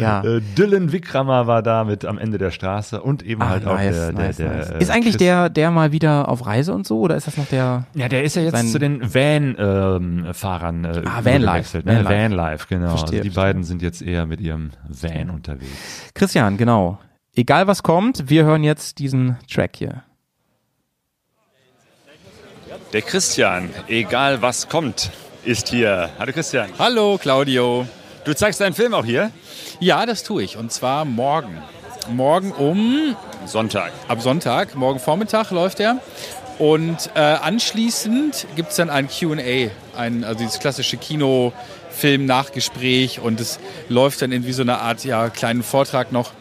Ja. Äh, Dylan Wickramer war da mit am Ende der Straße und eben Ah, halt auch nice, der, nice, der, nice. der Ist eigentlich Chris- der, der mal wieder auf Reise und so, oder ist das noch der? Ja, der ist ja jetzt zu den Van-Fahrern äh, Ah, Vanlife, gewechselt, Ne? Vanlife. Vanlife, genau. Verstehe, also die verstehe. beiden sind jetzt eher mit ihrem Van unterwegs. Christian, genau. Egal was kommt, wir hören jetzt diesen Track hier. Der Christian, egal was kommt, ist hier. Hallo Christian. Hallo Claudio. Du zeigst deinen Film auch hier? Ja, das tue ich. Und zwar morgen. Morgen um, Sonntag. ab Sonntag, morgen Vormittag läuft er. Und äh, anschließend gibt es dann ein QA, ein, also dieses klassische Kinofilm-Nachgespräch. Und es läuft dann in wie so eine Art ja, kleinen Vortrag noch.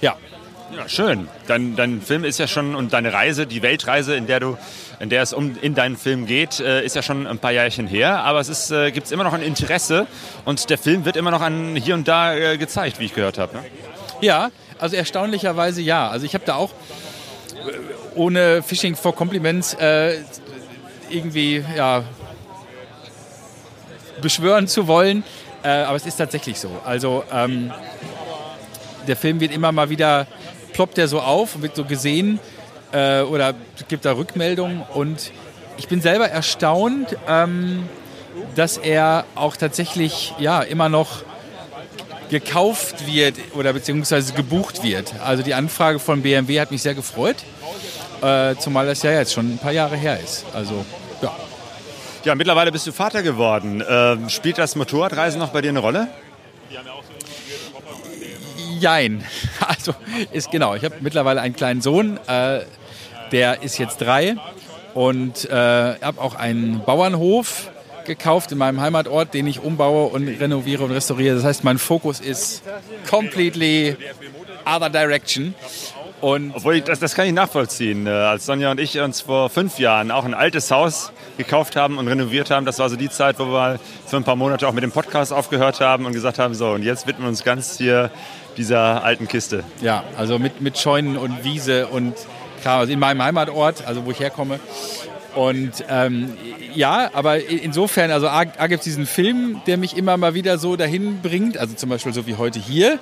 Ja, Ja, schön. Dein, dein Film ist ja schon und deine Reise, die Weltreise, in der du, in der es um in deinen Film geht, äh, ist ja schon ein paar Jährchen her. Aber es ist, äh, gibt es immer noch ein Interesse und der Film wird immer noch an hier und da äh, gezeigt, wie ich gehört habe. Ne? Ja, also erstaunlicherweise ja. Also ich habe da auch äh, ohne Phishing for Compliments äh, irgendwie ja, beschwören zu wollen. Äh, aber es ist tatsächlich so. Also ähm, der Film wird immer mal wieder, ploppt der so auf und wird so gesehen äh, oder gibt da Rückmeldungen. Und ich bin selber erstaunt, ähm, dass er auch tatsächlich ja, immer noch gekauft wird oder beziehungsweise gebucht wird. Also die Anfrage von BMW hat mich sehr gefreut, äh, zumal das ja jetzt schon ein paar Jahre her ist. Also ja. Ja, mittlerweile bist du Vater geworden. Ähm, spielt das Motorradreisen noch bei dir eine Rolle? Jein. [laughs] Also ist genau. Ich habe mittlerweile einen kleinen Sohn, äh, der ist jetzt drei und äh, habe auch einen Bauernhof gekauft in meinem Heimatort, den ich umbaue und renoviere und restauriere. Das heißt, mein Fokus ist completely other direction. Und Obwohl, ich, das, das kann ich nachvollziehen. Äh, Als Sonja und ich uns vor fünf Jahren auch ein altes Haus gekauft haben und renoviert haben, das war so die Zeit, wo wir für ein paar Monate auch mit dem Podcast aufgehört haben und gesagt haben, so, und jetzt widmen wir uns ganz hier dieser alten Kiste. Ja, also mit, mit Scheunen und Wiese und Kram, also in meinem Heimatort, also wo ich herkomme. Und ähm, ja, aber insofern, also A, A gibt es diesen Film, der mich immer mal wieder so dahin bringt, also zum Beispiel so wie heute hier.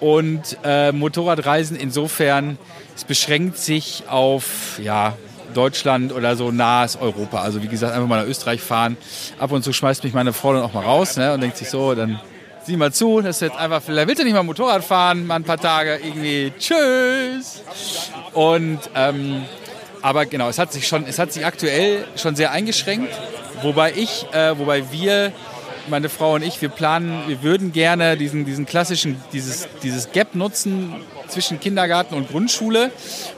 Und äh, Motorradreisen insofern, es beschränkt sich auf ja, Deutschland oder so nahes Europa. Also wie gesagt, einfach mal nach Österreich fahren. Ab und zu schmeißt mich meine Frau dann auch mal raus ne, und denkt sich so, dann sieh mal zu, das ist jetzt einfach, vielleicht willst du nicht mal Motorrad fahren, mal ein paar Tage irgendwie, tschüss. Und ähm, aber genau, es hat sich schon, es hat sich aktuell schon sehr eingeschränkt, wobei ich, äh, wobei wir, meine Frau und ich, wir planen, wir würden gerne diesen, diesen klassischen, dieses, dieses Gap nutzen zwischen Kindergarten und Grundschule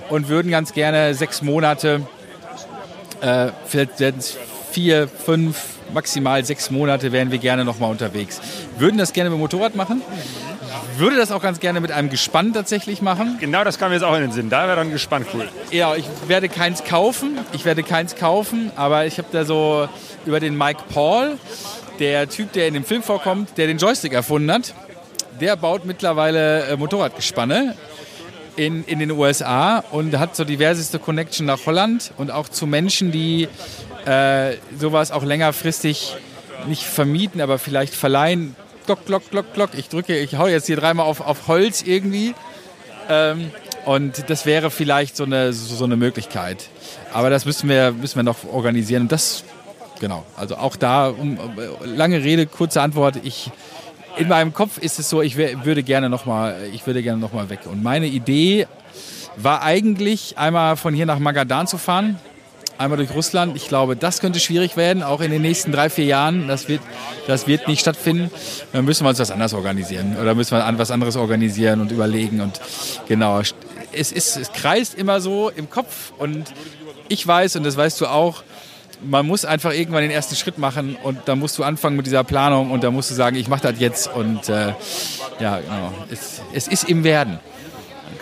und würden ganz gerne sechs Monate, äh, vielleicht werden es vier, fünf, maximal sechs Monate wären wir gerne nochmal unterwegs. Würden das gerne mit dem Motorrad machen. Würde das auch ganz gerne mit einem Gespann tatsächlich machen. Genau das kam mir jetzt auch in den Sinn. Da wäre dann gespannt cool. Ja, ich werde keins kaufen. Ich werde keins kaufen, aber ich habe da so über den Mike Paul, der Typ, der in dem Film vorkommt, der den Joystick erfunden hat, der baut mittlerweile äh, Motorradgespanne in, in den USA und hat so diverseste Connection nach Holland und auch zu Menschen, die äh, sowas auch längerfristig nicht vermieten, aber vielleicht verleihen. Glock, glock, glock, glock. Ich drücke, ich hau jetzt hier dreimal auf, auf Holz irgendwie. Ähm, und das wäre vielleicht so eine, so eine Möglichkeit. Aber das müssen wir, müssen wir noch organisieren. Und das, genau, also auch da, um, lange Rede, kurze Antwort. Ich, in meinem Kopf ist es so, ich wär, würde gerne nochmal, noch weg. Und meine Idee war eigentlich, einmal von hier nach Magadan zu fahren, einmal durch Russland. Ich glaube, das könnte schwierig werden, auch in den nächsten drei, vier Jahren. Das wird, das wird nicht stattfinden. Dann müssen wir uns was anderes organisieren oder müssen wir was anderes organisieren und überlegen. Und genau, es, ist, es kreist immer so im Kopf und ich weiß, und das weißt du auch, man muss einfach irgendwann den ersten Schritt machen und dann musst du anfangen mit dieser Planung und da musst du sagen, ich mache das jetzt und äh, ja, genau. Es, es ist im Werden.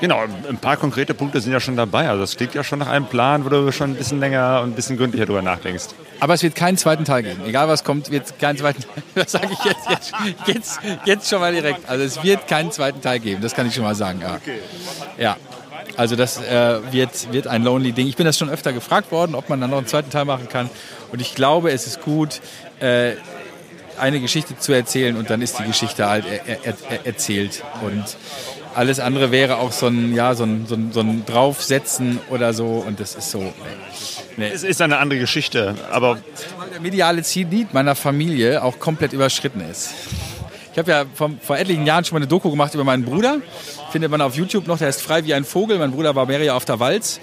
Genau, ein paar konkrete Punkte sind ja schon dabei. Also das klingt ja schon nach einem Plan, wo du schon ein bisschen länger und ein bisschen gründlicher drüber nachdenkst. Aber es wird keinen zweiten Teil geben. Egal was kommt, wird es keinen zweiten Teil. [laughs] Das sage ich jetzt, jetzt, jetzt, jetzt schon mal direkt. Also es wird keinen zweiten Teil geben. Das kann ich schon mal sagen. Ja. Ja. Also das äh, wird, wird ein Lonely Ding. Ich bin das schon öfter gefragt worden, ob man dann noch einen zweiten Teil machen kann. Und ich glaube, es ist gut, äh, eine Geschichte zu erzählen und dann ist die Geschichte halt er, er, er, erzählt. Und alles andere wäre auch so ein, ja, so ein, so ein, so ein Draufsetzen oder so. Und das ist so. Nee. Es ist eine andere Geschichte, aber. Der mediale Zenit meiner Familie auch komplett überschritten ist. Ich habe ja vom, vor etlichen Jahren schon mal eine Doku gemacht über meinen Bruder. Findet man auf YouTube noch, der ist frei wie ein Vogel. Mein Bruder war mehrere auf der Walz.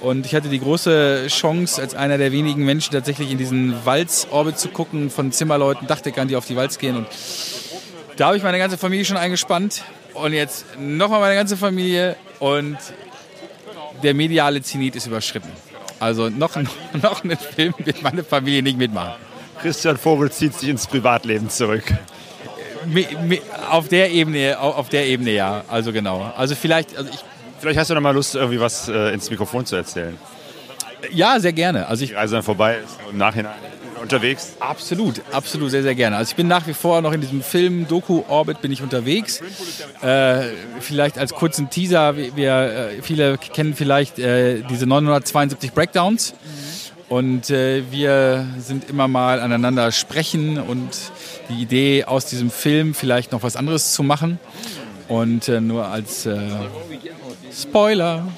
Und ich hatte die große Chance, als einer der wenigen Menschen tatsächlich in diesen Walz-Orbit zu gucken, von Zimmerleuten, Dachdeckern, die auf die Walz gehen. Und da habe ich meine ganze Familie schon eingespannt. Und jetzt nochmal meine ganze Familie. Und der mediale Zenit ist überschritten. Also noch, [laughs] noch einen Film wird meine Familie nicht mitmachen. Christian Vogel zieht sich ins Privatleben zurück. Auf der Ebene, auf der Ebene ja. Also genau. Also vielleicht, also ich, vielleicht hast du noch mal Lust, irgendwie was äh, ins Mikrofon zu erzählen. Ja, sehr gerne. Also ich Die Reise dann vorbei ist im Nachhinein unterwegs. Absolut, absolut, sehr, sehr gerne. Also ich bin nach wie vor noch in diesem Film Doku-Orbit bin ich unterwegs. Äh, vielleicht als kurzen Teaser, wir, äh, viele kennen vielleicht äh, diese 972 Breakdowns. Und äh, wir sind immer mal aneinander sprechen und die Idee aus diesem Film vielleicht noch was anderes zu machen. Und äh, nur als äh, Spoiler.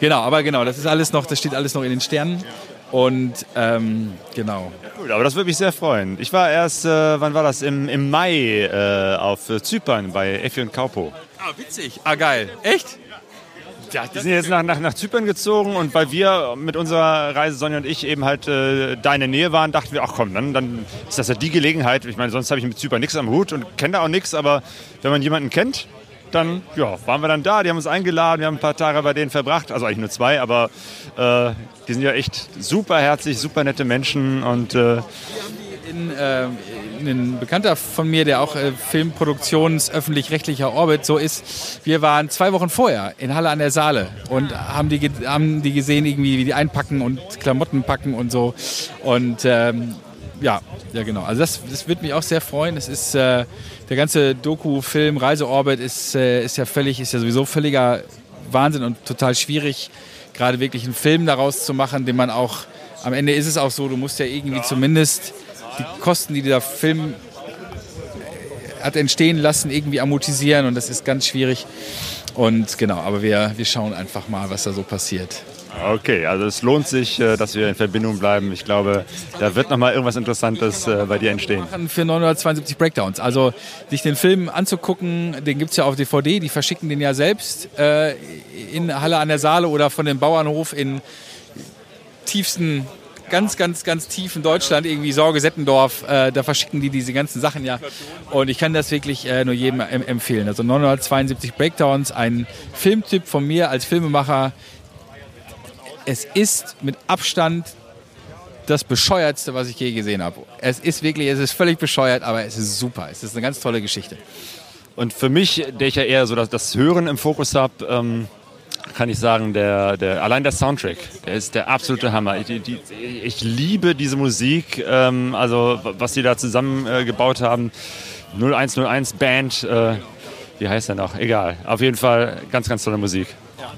Genau, aber genau, das ist alles noch, das steht alles noch in den Sternen. Und ähm, genau. Cool, aber das würde mich sehr freuen. Ich war erst, äh, wann war das? Im, im Mai äh, auf Zypern bei Effi und Kaupo. Ah, witzig. Ah, geil. Echt? Ja, die sind jetzt nach, nach, nach Zypern gezogen und weil wir mit unserer Reise, Sonja und ich, eben halt äh, da in der Nähe waren, dachten wir, ach komm, dann, dann ist das ja die Gelegenheit. Ich meine, sonst habe ich mit Zypern nichts am Hut und kenne da auch nichts, aber wenn man jemanden kennt, dann ja, waren wir dann da, die haben uns eingeladen, wir haben ein paar Tage bei denen verbracht, also eigentlich nur zwei, aber äh, die sind ja echt super herzlich, super nette Menschen und äh, in, äh, ein Bekannter von mir, der auch äh, Filmproduktions öffentlich-rechtlicher Orbit so ist, wir waren zwei Wochen vorher in Halle an der Saale und haben die, haben die gesehen, irgendwie, wie die einpacken und Klamotten packen und so. Und ähm, ja, ja genau. Also das, das wird mich auch sehr freuen. Es ist äh, der ganze Doku-Film Reiseorbit ist, äh, ist ja völlig, ist ja sowieso völliger Wahnsinn und total schwierig, gerade wirklich einen Film daraus zu machen, den man auch am Ende ist es auch so, du musst ja irgendwie zumindest die Kosten, die dieser Film hat entstehen lassen, irgendwie amortisieren und das ist ganz schwierig. Und genau, aber wir, wir schauen einfach mal, was da so passiert. Okay, also es lohnt sich, äh, dass wir in Verbindung bleiben. Ich glaube, da wird noch mal irgendwas Interessantes äh, bei dir entstehen. Für 972 Breakdowns. Also sich den Film anzugucken, den gibt es ja auf DVD, die verschicken den ja selbst äh, in Halle an der Saale oder von dem Bauernhof in tiefsten, ganz, ganz, ganz tief in Deutschland, irgendwie Sorge Settendorf, äh, da verschicken die diese ganzen Sachen ja. Und ich kann das wirklich äh, nur jedem em empfehlen. Also 972 Breakdowns, ein Filmtipp von mir als Filmemacher. Es ist mit Abstand das bescheuertste, was ich je gesehen habe. Es ist wirklich, es ist völlig bescheuert, aber es ist super. Es ist eine ganz tolle Geschichte. Und für mich, der ich ja eher so das, das Hören im Fokus habe, ähm, kann ich sagen, der, der, allein der Soundtrack, der ist der absolute Hammer. Ich, die, ich liebe diese Musik, ähm, also was die da zusammengebaut äh, haben. 0101 Band, äh, wie heißt der noch? Egal. Auf jeden Fall ganz, ganz tolle Musik.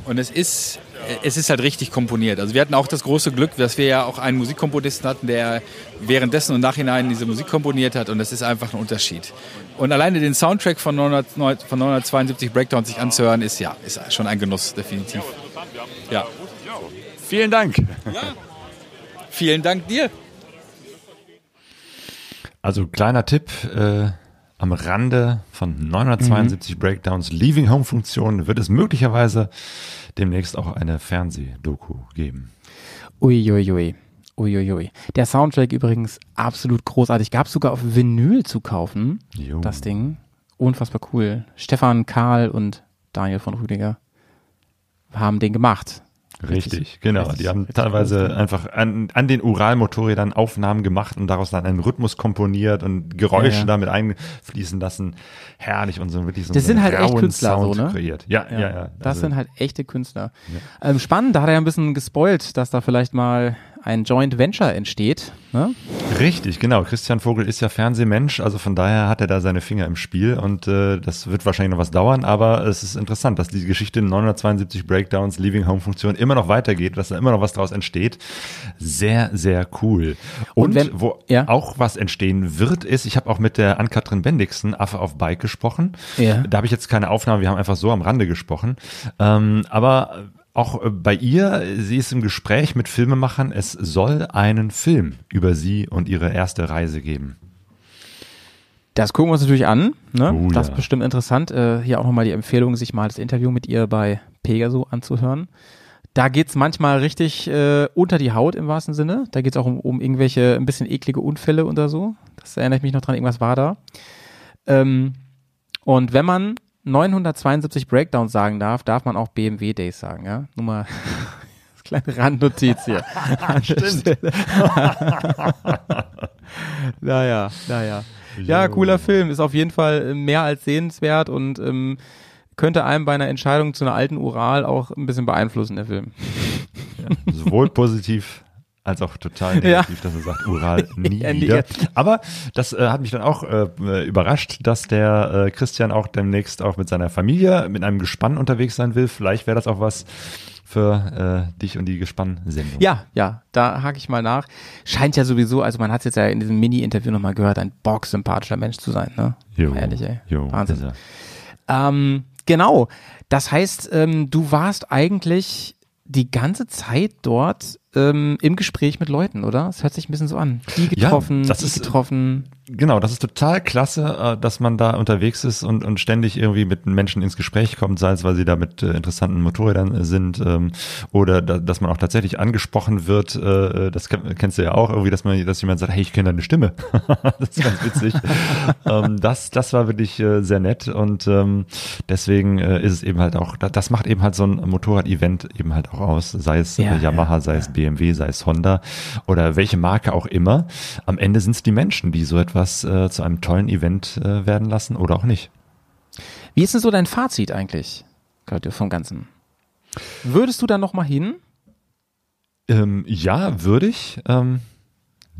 Und es ist, es ist halt richtig komponiert. Also wir hatten auch das große Glück, dass wir ja auch einen Musikkomponisten hatten, der währenddessen und nachhinein diese Musik komponiert hat und das ist einfach ein Unterschied. Und alleine den Soundtrack von, 900, von 972 Breakdowns sich anzuhören, ist ja ist schon ein Genuss, definitiv. Ja. Vielen Dank. Ja. Vielen Dank dir. Also kleiner Tipp, äh, am Rande von 972 mhm. Breakdowns Leaving Home Funktion wird es möglicherweise demnächst auch eine Fernsehdoku geben. Uiuiui. Uiuiui. Der Soundtrack übrigens absolut großartig. Gab es sogar auf Vinyl zu kaufen. Jo. Das Ding. Unfassbar cool. Stefan, Karl und Daniel von Rüdiger haben den gemacht. Richtig, richtig genau. Richtig, die haben teilweise einfach an, an den Uralmotorrädern Aufnahmen gemacht und daraus dann einen Rhythmus komponiert und Geräusche ja, ja. damit einfließen lassen. Herrlich und so wirklich so Das sind halt echt Künstler, Sound so, ne? Kreiert. Ja, ja, ja. ja. Das also, sind halt echte Künstler. Ähm, spannend, da hat er ein bisschen gespoilt, dass da vielleicht mal ein Joint Venture entsteht. Ne? Richtig, genau. Christian Vogel ist ja Fernsehmensch, also von daher hat er da seine Finger im Spiel und äh, das wird wahrscheinlich noch was dauern, aber es ist interessant, dass die Geschichte 972 Breakdowns, Leaving Home Funktion immer noch weitergeht, dass da immer noch was draus entsteht. Sehr, sehr cool. Und, und wenn, wo ja. auch was entstehen wird, ist, ich habe auch mit der Ann-Kathrin Bendixen, Affe auf Bike, gesprochen. Ja. Da habe ich jetzt keine Aufnahme, wir haben einfach so am Rande gesprochen. Ähm, aber auch äh, bei ihr, sie ist im Gespräch mit Filmemachern, es soll einen Film über sie und ihre erste Reise geben. Das gucken wir uns natürlich an. Ne? Oh, das ja. ist bestimmt interessant. Äh, hier auch nochmal die Empfehlung, sich mal das Interview mit ihr bei Pegaso anzuhören. Da geht's manchmal richtig äh, unter die Haut im wahrsten Sinne. Da geht's auch um, um irgendwelche ein bisschen eklige Unfälle oder so. Das erinnere ich mich noch dran, irgendwas war da. Ähm, und wenn man 972 Breakdowns sagen darf, darf man auch BMW Days sagen, ja? Nur mal [laughs] kleine Randnotiz hier. [laughs] Stimmt. [laughs] naja, naja. Ja, cooler Film. Ist auf jeden Fall mehr als sehenswert und ähm, könnte einem bei einer Entscheidung zu einer alten Ural auch ein bisschen beeinflussen, der Film. Ja, sowohl positiv als auch total [laughs] negativ, ja. dass er sagt, Ural [laughs] nie Ja, wieder. Aber das äh, hat mich dann auch äh, überrascht, dass der äh, Christian auch demnächst auch mit seiner Familie mit einem Gespann unterwegs sein will. Vielleicht wäre das auch was für äh, dich und die Gespann-Sendung. Ja, ja, da hake ich mal nach. Scheint ja sowieso, also man hat es jetzt ja in diesem Mini-Interview nochmal gehört, ein bocksympathischer Mensch zu sein, ne? Jo, Ehrlich, ey. jo, Wahnsinn. Ähm, genau. Das heißt, ähm, du warst eigentlich die ganze Zeit dort ähm, im Gespräch mit Leuten, oder? Es hört sich ein bisschen so an. Die getroffen, Ja, das die ist- getroffen. Genau, das ist total klasse, äh, dass man da unterwegs ist und, und ständig irgendwie mit Menschen ins Gespräch kommt, sei es, weil sie da mit äh, interessanten Motorrädern äh, sind ähm, oder da, dass man auch tatsächlich angesprochen wird. Äh, das kenn- kennst du ja auch irgendwie, dass man, dass jemand sagt, hey, ich kenne deine Stimme. [laughs] das ist ganz witzig. [laughs] ähm, das, das war wirklich äh, sehr nett und ähm, deswegen äh, ist es eben halt auch, da- das macht eben halt so ein Motorrad-Event eben halt auch aus, sei es Ja, äh, Yamaha, sei es BMW, sei es Honda oder welche Marke auch immer. Am Ende sind es die Menschen, die so etwas äh, zu einem tollen Event äh, werden lassen oder auch nicht. Wie ist denn so dein Fazit eigentlich, Claudio, vom Ganzen? Würdest du da noch mal hin? Ähm, ja, würde ich. Ähm,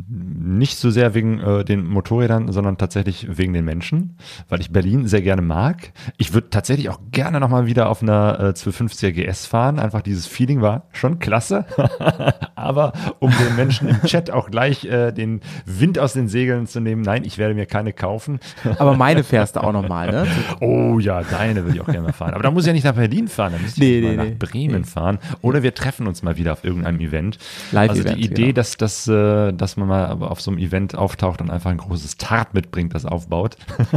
nicht so sehr wegen äh, den Motorrädern, sondern tatsächlich wegen den Menschen, weil ich Berlin sehr gerne mag. Ich würde tatsächlich auch gerne nochmal wieder auf einer äh, 250er GS fahren. Einfach dieses Feeling war schon klasse. [laughs] Aber um den Menschen im Chat auch gleich äh, den Wind aus den Segeln zu nehmen, nein, ich werde mir keine kaufen. Aber meine fährst du auch noch mal, ne? [laughs] Oh ja, deine würde ich auch gerne mal fahren. Aber da muss ich ja nicht nach Berlin fahren, da müsste ich Nee, mal nee, nach. Bremen fahren. Oder wir treffen uns mal wieder auf irgendeinem Event. Live-Event, Also die Idee, genau. dass, dass, äh, dass man mal auf so einem Event auftaucht und einfach ein großes Tart mitbringt, das aufbaut.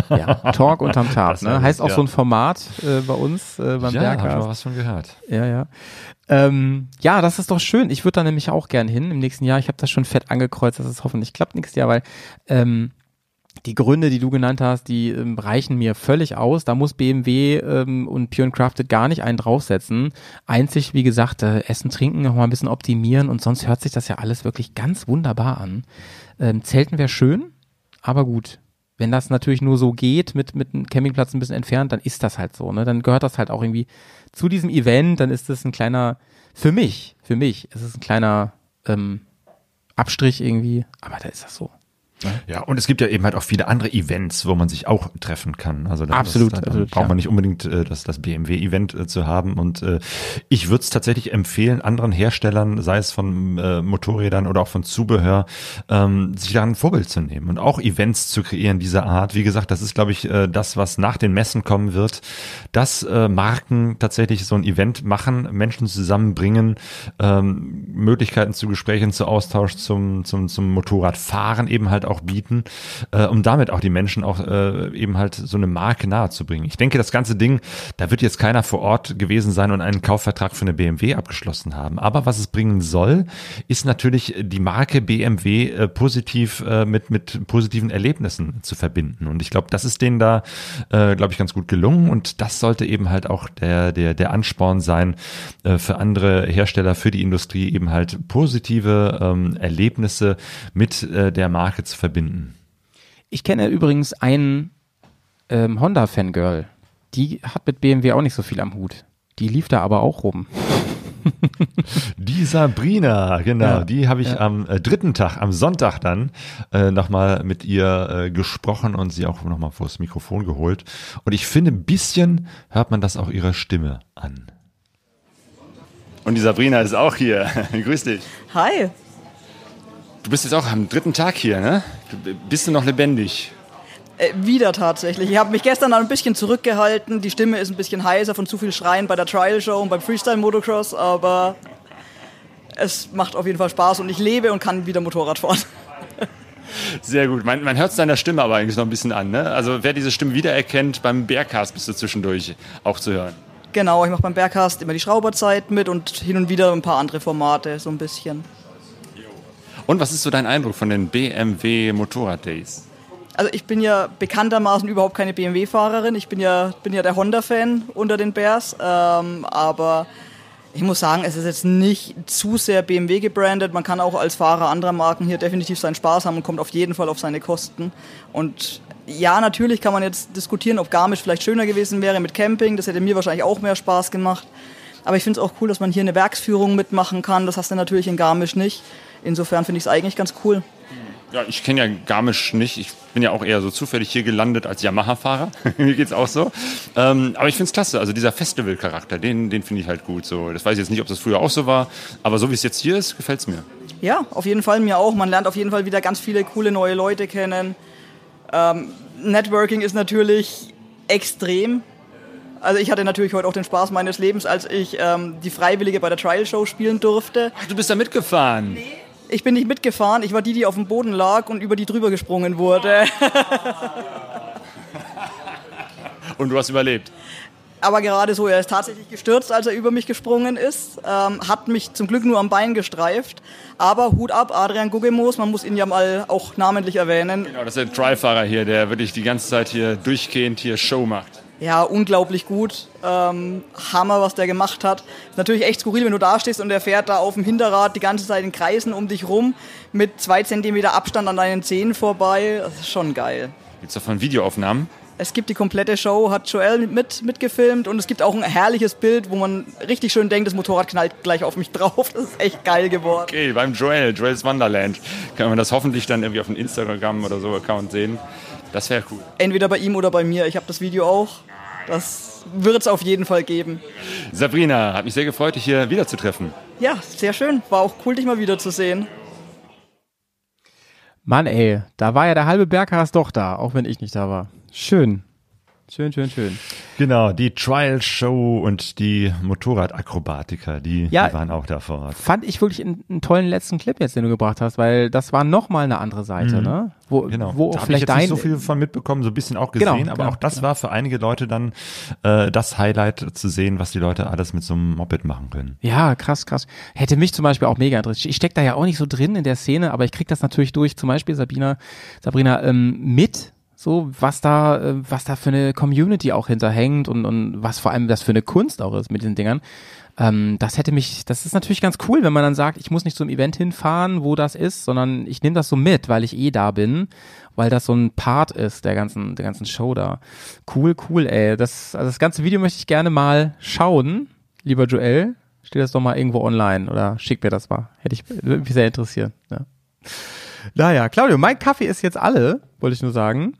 Ja, Talk unterm Das ne? Heißt auch ja. so ein Format äh, bei uns äh, beim ja, Bergcast. mal was von gehört. Ja, ja. Ähm, ja, das ist doch schön. Ich würde da nämlich auch gern hin im nächsten Jahr. Ich habe das schon fett angekreuzt, dass es hoffentlich klappt nächstes Jahr, weil ähm, die Gründe, die du genannt hast, die ähm, reichen mir völlig aus. Da muss BMW ähm, und Pure Crafted gar nicht einen draufsetzen. Einzig, wie gesagt, äh, Essen, Trinken noch mal ein bisschen optimieren und sonst hört sich das ja alles wirklich ganz wunderbar an. Ähm, Zelten wäre schön, aber gut. Wenn das natürlich nur so geht, mit, mit einem Campingplatz ein bisschen entfernt, dann ist das halt so, ne? Dann gehört das halt auch irgendwie zu diesem Event, dann ist das ein kleiner, für mich, für mich, ist es ein kleiner ähm, Abstrich irgendwie, aber da ist das so. Ja, und es gibt ja eben halt auch viele andere Events, wo man sich auch treffen kann. Also da, Absolut, das, da absolut, braucht ja. man nicht unbedingt äh, das, das BMW-Event äh, zu haben. Und äh, ich würde es tatsächlich empfehlen, anderen Herstellern, sei es von äh, Motorrädern oder auch von Zubehör, ähm, sich da ein Vorbild zu nehmen und auch Events zu kreieren dieser Art. Wie gesagt, das ist, glaube ich, äh, das, was nach den Messen kommen wird, dass äh, Marken tatsächlich so ein Event machen, Menschen zusammenbringen, ähm, Möglichkeiten zu Gesprächen, zu Austausch, zum, zum, zum Motorradfahren eben halt auch bieten, äh, um damit auch die Menschen auch äh, eben halt so eine Marke nahe zu bringen. Ich denke, das ganze Ding, da wird jetzt keiner vor Ort gewesen sein und einen Kaufvertrag für eine BMW abgeschlossen haben. Aber was es bringen soll, ist natürlich die Marke BMW äh, positiv äh, mit, mit positiven Erlebnissen zu verbinden. Und ich glaube, das ist denen da, äh, glaube ich, ganz gut gelungen. Und das sollte eben halt auch der, der, der Ansporn sein, äh, für andere Hersteller, für die Industrie eben halt positive ähm, Erlebnisse mit äh, der Marke zu verbinden. Ich kenne übrigens einen ähm, Honda-Fangirl. Die hat mit BMW auch nicht so viel am Hut. Die lief da aber auch rum. [laughs] Die Sabrina, genau, Ja, die habe ich ja. am äh, dritten Tag, am Sonntag dann äh, nochmal mit ihr äh, gesprochen und sie auch nochmal vors Mikrofon geholt. Und ich finde, ein bisschen hört man das auch ihrer Stimme an. Und die Sabrina ist auch hier. [laughs] Grüß dich. Hi. Du bist jetzt auch am dritten Tag hier, ne? Bist du noch lebendig? Äh, wieder tatsächlich. Ich habe mich gestern ein bisschen zurückgehalten. Die Stimme ist ein bisschen heiser von zu viel Schreien bei der Trial Show und beim Freestyle Motocross, aber es macht auf jeden Fall Spaß und ich lebe und kann wieder Motorrad fahren. [laughs] Sehr gut. Man, man hört es deiner Stimme aber eigentlich noch ein bisschen an, ne? Also wer diese Stimme wiedererkennt, beim Bergcast bist du zwischendurch auch zu hören. Genau, ich mache beim Berghast immer die Schrauberzeit mit und hin und wieder ein paar andere Formate, so ein bisschen. Und was ist so dein Eindruck von den BMW Motorrad Days? Also ich bin ja bekanntermaßen überhaupt keine BMW-Fahrerin. Ich bin ja, bin ja der Honda-Fan unter den Bears. Ähm, aber ich muss sagen, es ist jetzt nicht zu sehr BMW gebrandet. Man kann auch als Fahrer anderer Marken hier definitiv seinen Spaß haben und kommt auf jeden Fall auf seine Kosten. Und ja, natürlich kann man jetzt diskutieren, ob Garmisch vielleicht schöner gewesen wäre mit Camping. Das hätte mir wahrscheinlich auch mehr Spaß gemacht. Aber ich finde es auch cool, dass man hier eine Werksführung mitmachen kann. Das hast du natürlich in Garmisch nicht. Insofern finde ich es eigentlich ganz cool. Ja, ich kenne ja Garmisch nicht. Ich bin ja auch eher so zufällig hier gelandet als Yamaha-Fahrer. [laughs] Mir geht's auch so. Ähm, aber ich finde es klasse. Also dieser Festival-Charakter, den, den finde ich halt gut. So, das weiß ich jetzt nicht, ob das früher auch so war. Aber so wie es jetzt hier ist, gefällt es mir. Ja, auf jeden Fall mir auch. Man lernt auf jeden Fall wieder ganz viele coole neue Leute kennen. Ähm, Networking ist natürlich extrem. Also ich hatte natürlich heute auch den Spaß meines Lebens, als ich ähm, die Freiwillige bei der Trial Show spielen durfte. Ach, du bist da mitgefahren? Ich bin nicht mitgefahren, ich war die, die auf dem Boden lag und über die drüber gesprungen wurde. [laughs] Und du hast überlebt? Aber gerade so, er ist tatsächlich gestürzt, als er über mich gesprungen ist. Ähm, hat mich zum Glück nur am Bein gestreift. Aber Hut ab, Adrian Guggemoos, man muss ihn ja mal auch namentlich erwähnen. Genau, das ist der Trial-Fahrer hier, der wirklich die ganze Zeit hier durchgehend hier Show macht. Ja, unglaublich gut. Ähm, Hammer, was der gemacht hat. Ist natürlich echt skurril, wenn du da stehst und der fährt da auf dem Hinterrad die ganze Zeit in Kreisen um dich rum mit zwei Zentimeter Abstand an deinen Zehen vorbei. Das ist schon geil. Gibt's davon Videoaufnahmen? Es gibt die komplette Show, hat Joel mit, mitgefilmt und es gibt auch ein herrliches Bild, wo man richtig schön denkt, das Motorrad knallt gleich auf mich [laughs] drauf. Das ist echt geil geworden. Okay, beim Joel, Joel's Wonderland, kann man das hoffentlich dann irgendwie auf dem Instagram oder so Account sehen. Das wäre cool. Entweder bei ihm oder bei mir. Ich habe das Video auch. Das wird es auf jeden Fall geben. Sabrina, hat mich sehr gefreut, dich hier wiederzutreffen. Ja, sehr schön. War auch cool, dich mal wiederzusehen. Mann, ey, da war ja der halbe Berghast doch da, auch wenn ich nicht da war. Schön. Schön, schön, schön. Genau, die Trial Show und die Motorradakrobatiker, die, Ja. die waren auch da vor Ort. Fand ich wirklich einen, einen tollen letzten Clip jetzt, den du gebracht hast, weil das war nochmal eine andere Seite, Mhm. ne? Wo, Genau. wo da habe ich vielleicht jetzt nicht so viel von mitbekommen, so ein bisschen auch Genau, gesehen, aber genau, auch das war für einige Leute dann äh, das Highlight zu sehen, was die Leute alles mit so einem Moped machen können. Ja, krass, krass. Hätte mich zum Beispiel auch mega interessiert. Ich steck da ja auch nicht so drin in der Szene, aber ich krieg das natürlich durch, zum Beispiel Sabina, Sabrina, ähm, mit, so, was da, äh, was da für eine Community auch hinterhängt und, und was vor allem das für eine Kunst auch ist mit diesen Dingern. Ähm, das hätte mich, das ist natürlich ganz cool, wenn man dann sagt, ich muss nicht zum Event hinfahren, wo das ist, sondern ich nehme das so mit, weil ich eh da bin, weil das so ein Part ist der ganzen, der ganzen Show da. Cool, cool, ey. Das, also das ganze Video möchte ich gerne mal schauen, lieber Joel. Steht das doch mal irgendwo online oder schick mir das mal. Hätte ich, würde mich sehr interessieren. Ja. Naja, Claudio, mein Kaffee ist jetzt alle, wollte ich nur sagen.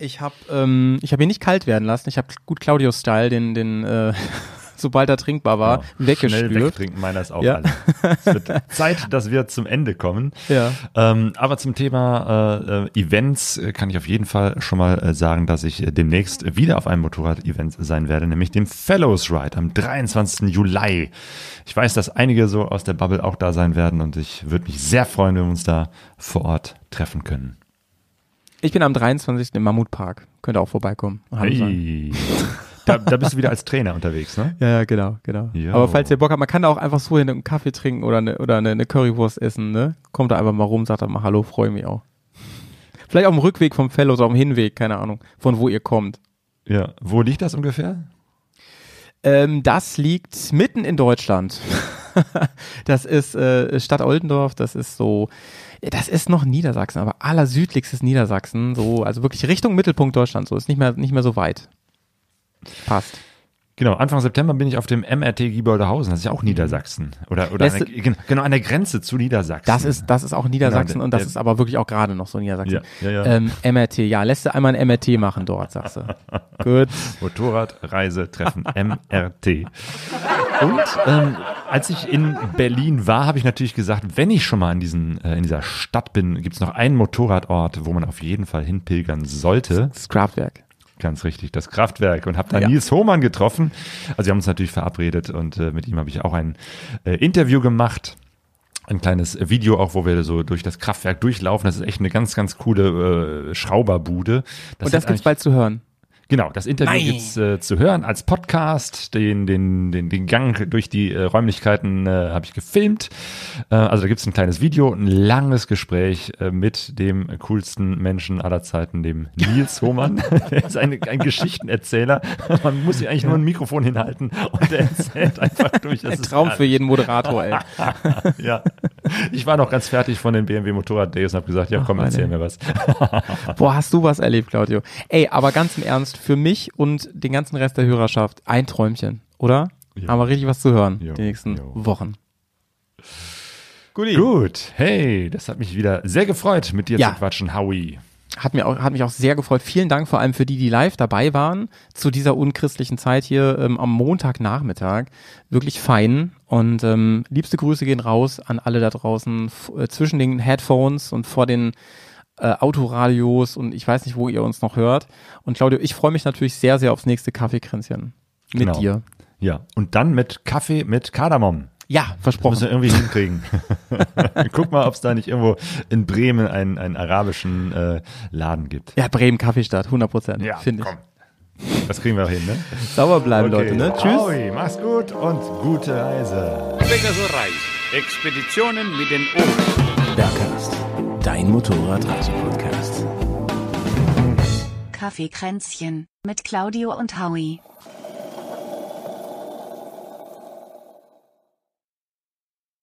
Ich habe ähm, ich habe ihn nicht kalt werden lassen. Ich habe gut Claudio-Style, den, den äh, [laughs] sobald er trinkbar war, Schnell weggespült. wegtrinken, meiner ist auch Ja. alle. Es wird [laughs] Zeit, dass wir zum Ende kommen. Ja. Ähm, aber zum Thema äh, äh, Events äh, kann ich auf jeden Fall schon mal äh, sagen, dass ich äh, demnächst wieder auf einem Motorrad-Event sein werde, nämlich dem Fellows Ride am 23. Juli. Ich weiß, dass einige so aus der Bubble auch da sein werden und ich würde mich sehr freuen, wenn wir uns da vor Ort treffen können. Ich bin am 23. im Mammutpark. Könnt ihr auch vorbeikommen. Hey. [laughs] Da, da bist du wieder als Trainer unterwegs, ne? Ja, ja, genau, genau. Jo. Aber falls ihr Bock habt, man kann da auch einfach so hin einen Kaffee trinken oder eine, oder eine, eine Currywurst essen, ne? Kommt da einfach mal rum, sagt da mal Hallo, freue mich auch. Vielleicht auf dem Rückweg vom Fellows, auf dem Hinweg, keine Ahnung, von wo ihr kommt. Ja. Wo liegt das ungefähr? Ähm, das liegt mitten in Deutschland. [laughs] das ist äh, Stadt Oldendorf, das ist so, das ist noch Niedersachsen, aber allersüdlichstes Niedersachsen, so, also wirklich Richtung Mittelpunkt Deutschland, so ist nicht mehr, nicht mehr so weit. Passt. Genau, Anfang September bin ich auf dem MRT Gieboldehausen, das ist ja auch Niedersachsen. Oder, oder Lässt- der, genau an der Grenze zu Niedersachsen. Das ist, das ist auch Niedersachsen Genau, und das der- ist aber wirklich auch gerade noch so Niedersachsen. Ja, ja, ja. Ähm, MRT, ja, lässt du einmal ein MRT machen dort, sagst du. [laughs] Gut. Motorradreisetreffen [laughs] MRT. Und ähm, als ich in Berlin war, habe ich natürlich gesagt, wenn ich schon mal in, diesen, äh, in dieser Stadt bin, gibt es noch einen Motorradort, wo man auf jeden Fall hinpilgern sollte. Das Kraftwerk. Ganz richtig, das Kraftwerk. Und habe da Ja. Nils Hohmann getroffen. Also wir haben uns natürlich verabredet und äh, mit ihm habe ich auch ein äh, Interview gemacht. Ein kleines Video auch, wo wir so durch das Kraftwerk durchlaufen. Das ist echt eine ganz, ganz coole äh, Schrauberbude. und das gibt's bald zu hören. Genau, das Interview Nein. gibt's äh, zu hören als Podcast. Den, den, den, den Gang durch die äh, Räumlichkeiten äh, habe ich gefilmt. Äh, also da gibt's ein kleines Video, ein langes Gespräch äh, mit dem coolsten Menschen aller Zeiten, dem Nils Hohmann. [laughs] [laughs] er ist ein, ein Geschichtenerzähler. Man muss sich eigentlich nur ein Mikrofon hinhalten und er erzählt einfach durch. Das Ein ist Traum für jeden Moderator, ey. [laughs] ja. Ich war noch ganz fertig von den BMW Motorrad Days und habe gesagt, ja komm, Ach, erzähl mir was. Boah, hast du was erlebt, Claudio. Ey, aber ganz im Ernst, für mich und den ganzen Rest der Hörerschaft ein Träumchen, oder? Ja. Haben wir richtig was zu hören Jo, die nächsten jo. Wochen. Gut, hey, das hat mich wieder sehr gefreut, mit dir Ja. zu quatschen, Howie. Hat, mir auch, hat mich auch sehr gefreut. Vielen Dank vor allem für die, die live dabei waren zu dieser unchristlichen Zeit hier ähm, am Montagnachmittag. Wirklich fein. Und ähm, liebste Grüße gehen raus an alle da draußen äh, zwischen den Headphones und vor den äh, Autoradios und ich weiß nicht, wo ihr uns noch hört. Und Claudio, ich freue mich natürlich sehr, sehr aufs nächste Kaffeekränzchen mit Genau. dir. Ja, und dann mit Kaffee mit Kardamom. Ja, versprochen. Müssen wir irgendwie hinkriegen. [laughs] Guck mal, ob es da nicht irgendwo in Bremen einen, einen arabischen äh, Laden gibt. Ja, Bremen Kaffeestadt, 100 Prozent, Ja, finde ich. komm. Das kriegen wir auch hin, ne? Sauber bleiben, Leute, ne? Tschüss. Aui, mach's gut und gute Reise. Pegasus Expeditionen mit den Ohren. Bergcast, dein Motorradreise-Podcast. Kaffeekränzchen mit Claudio und Howie.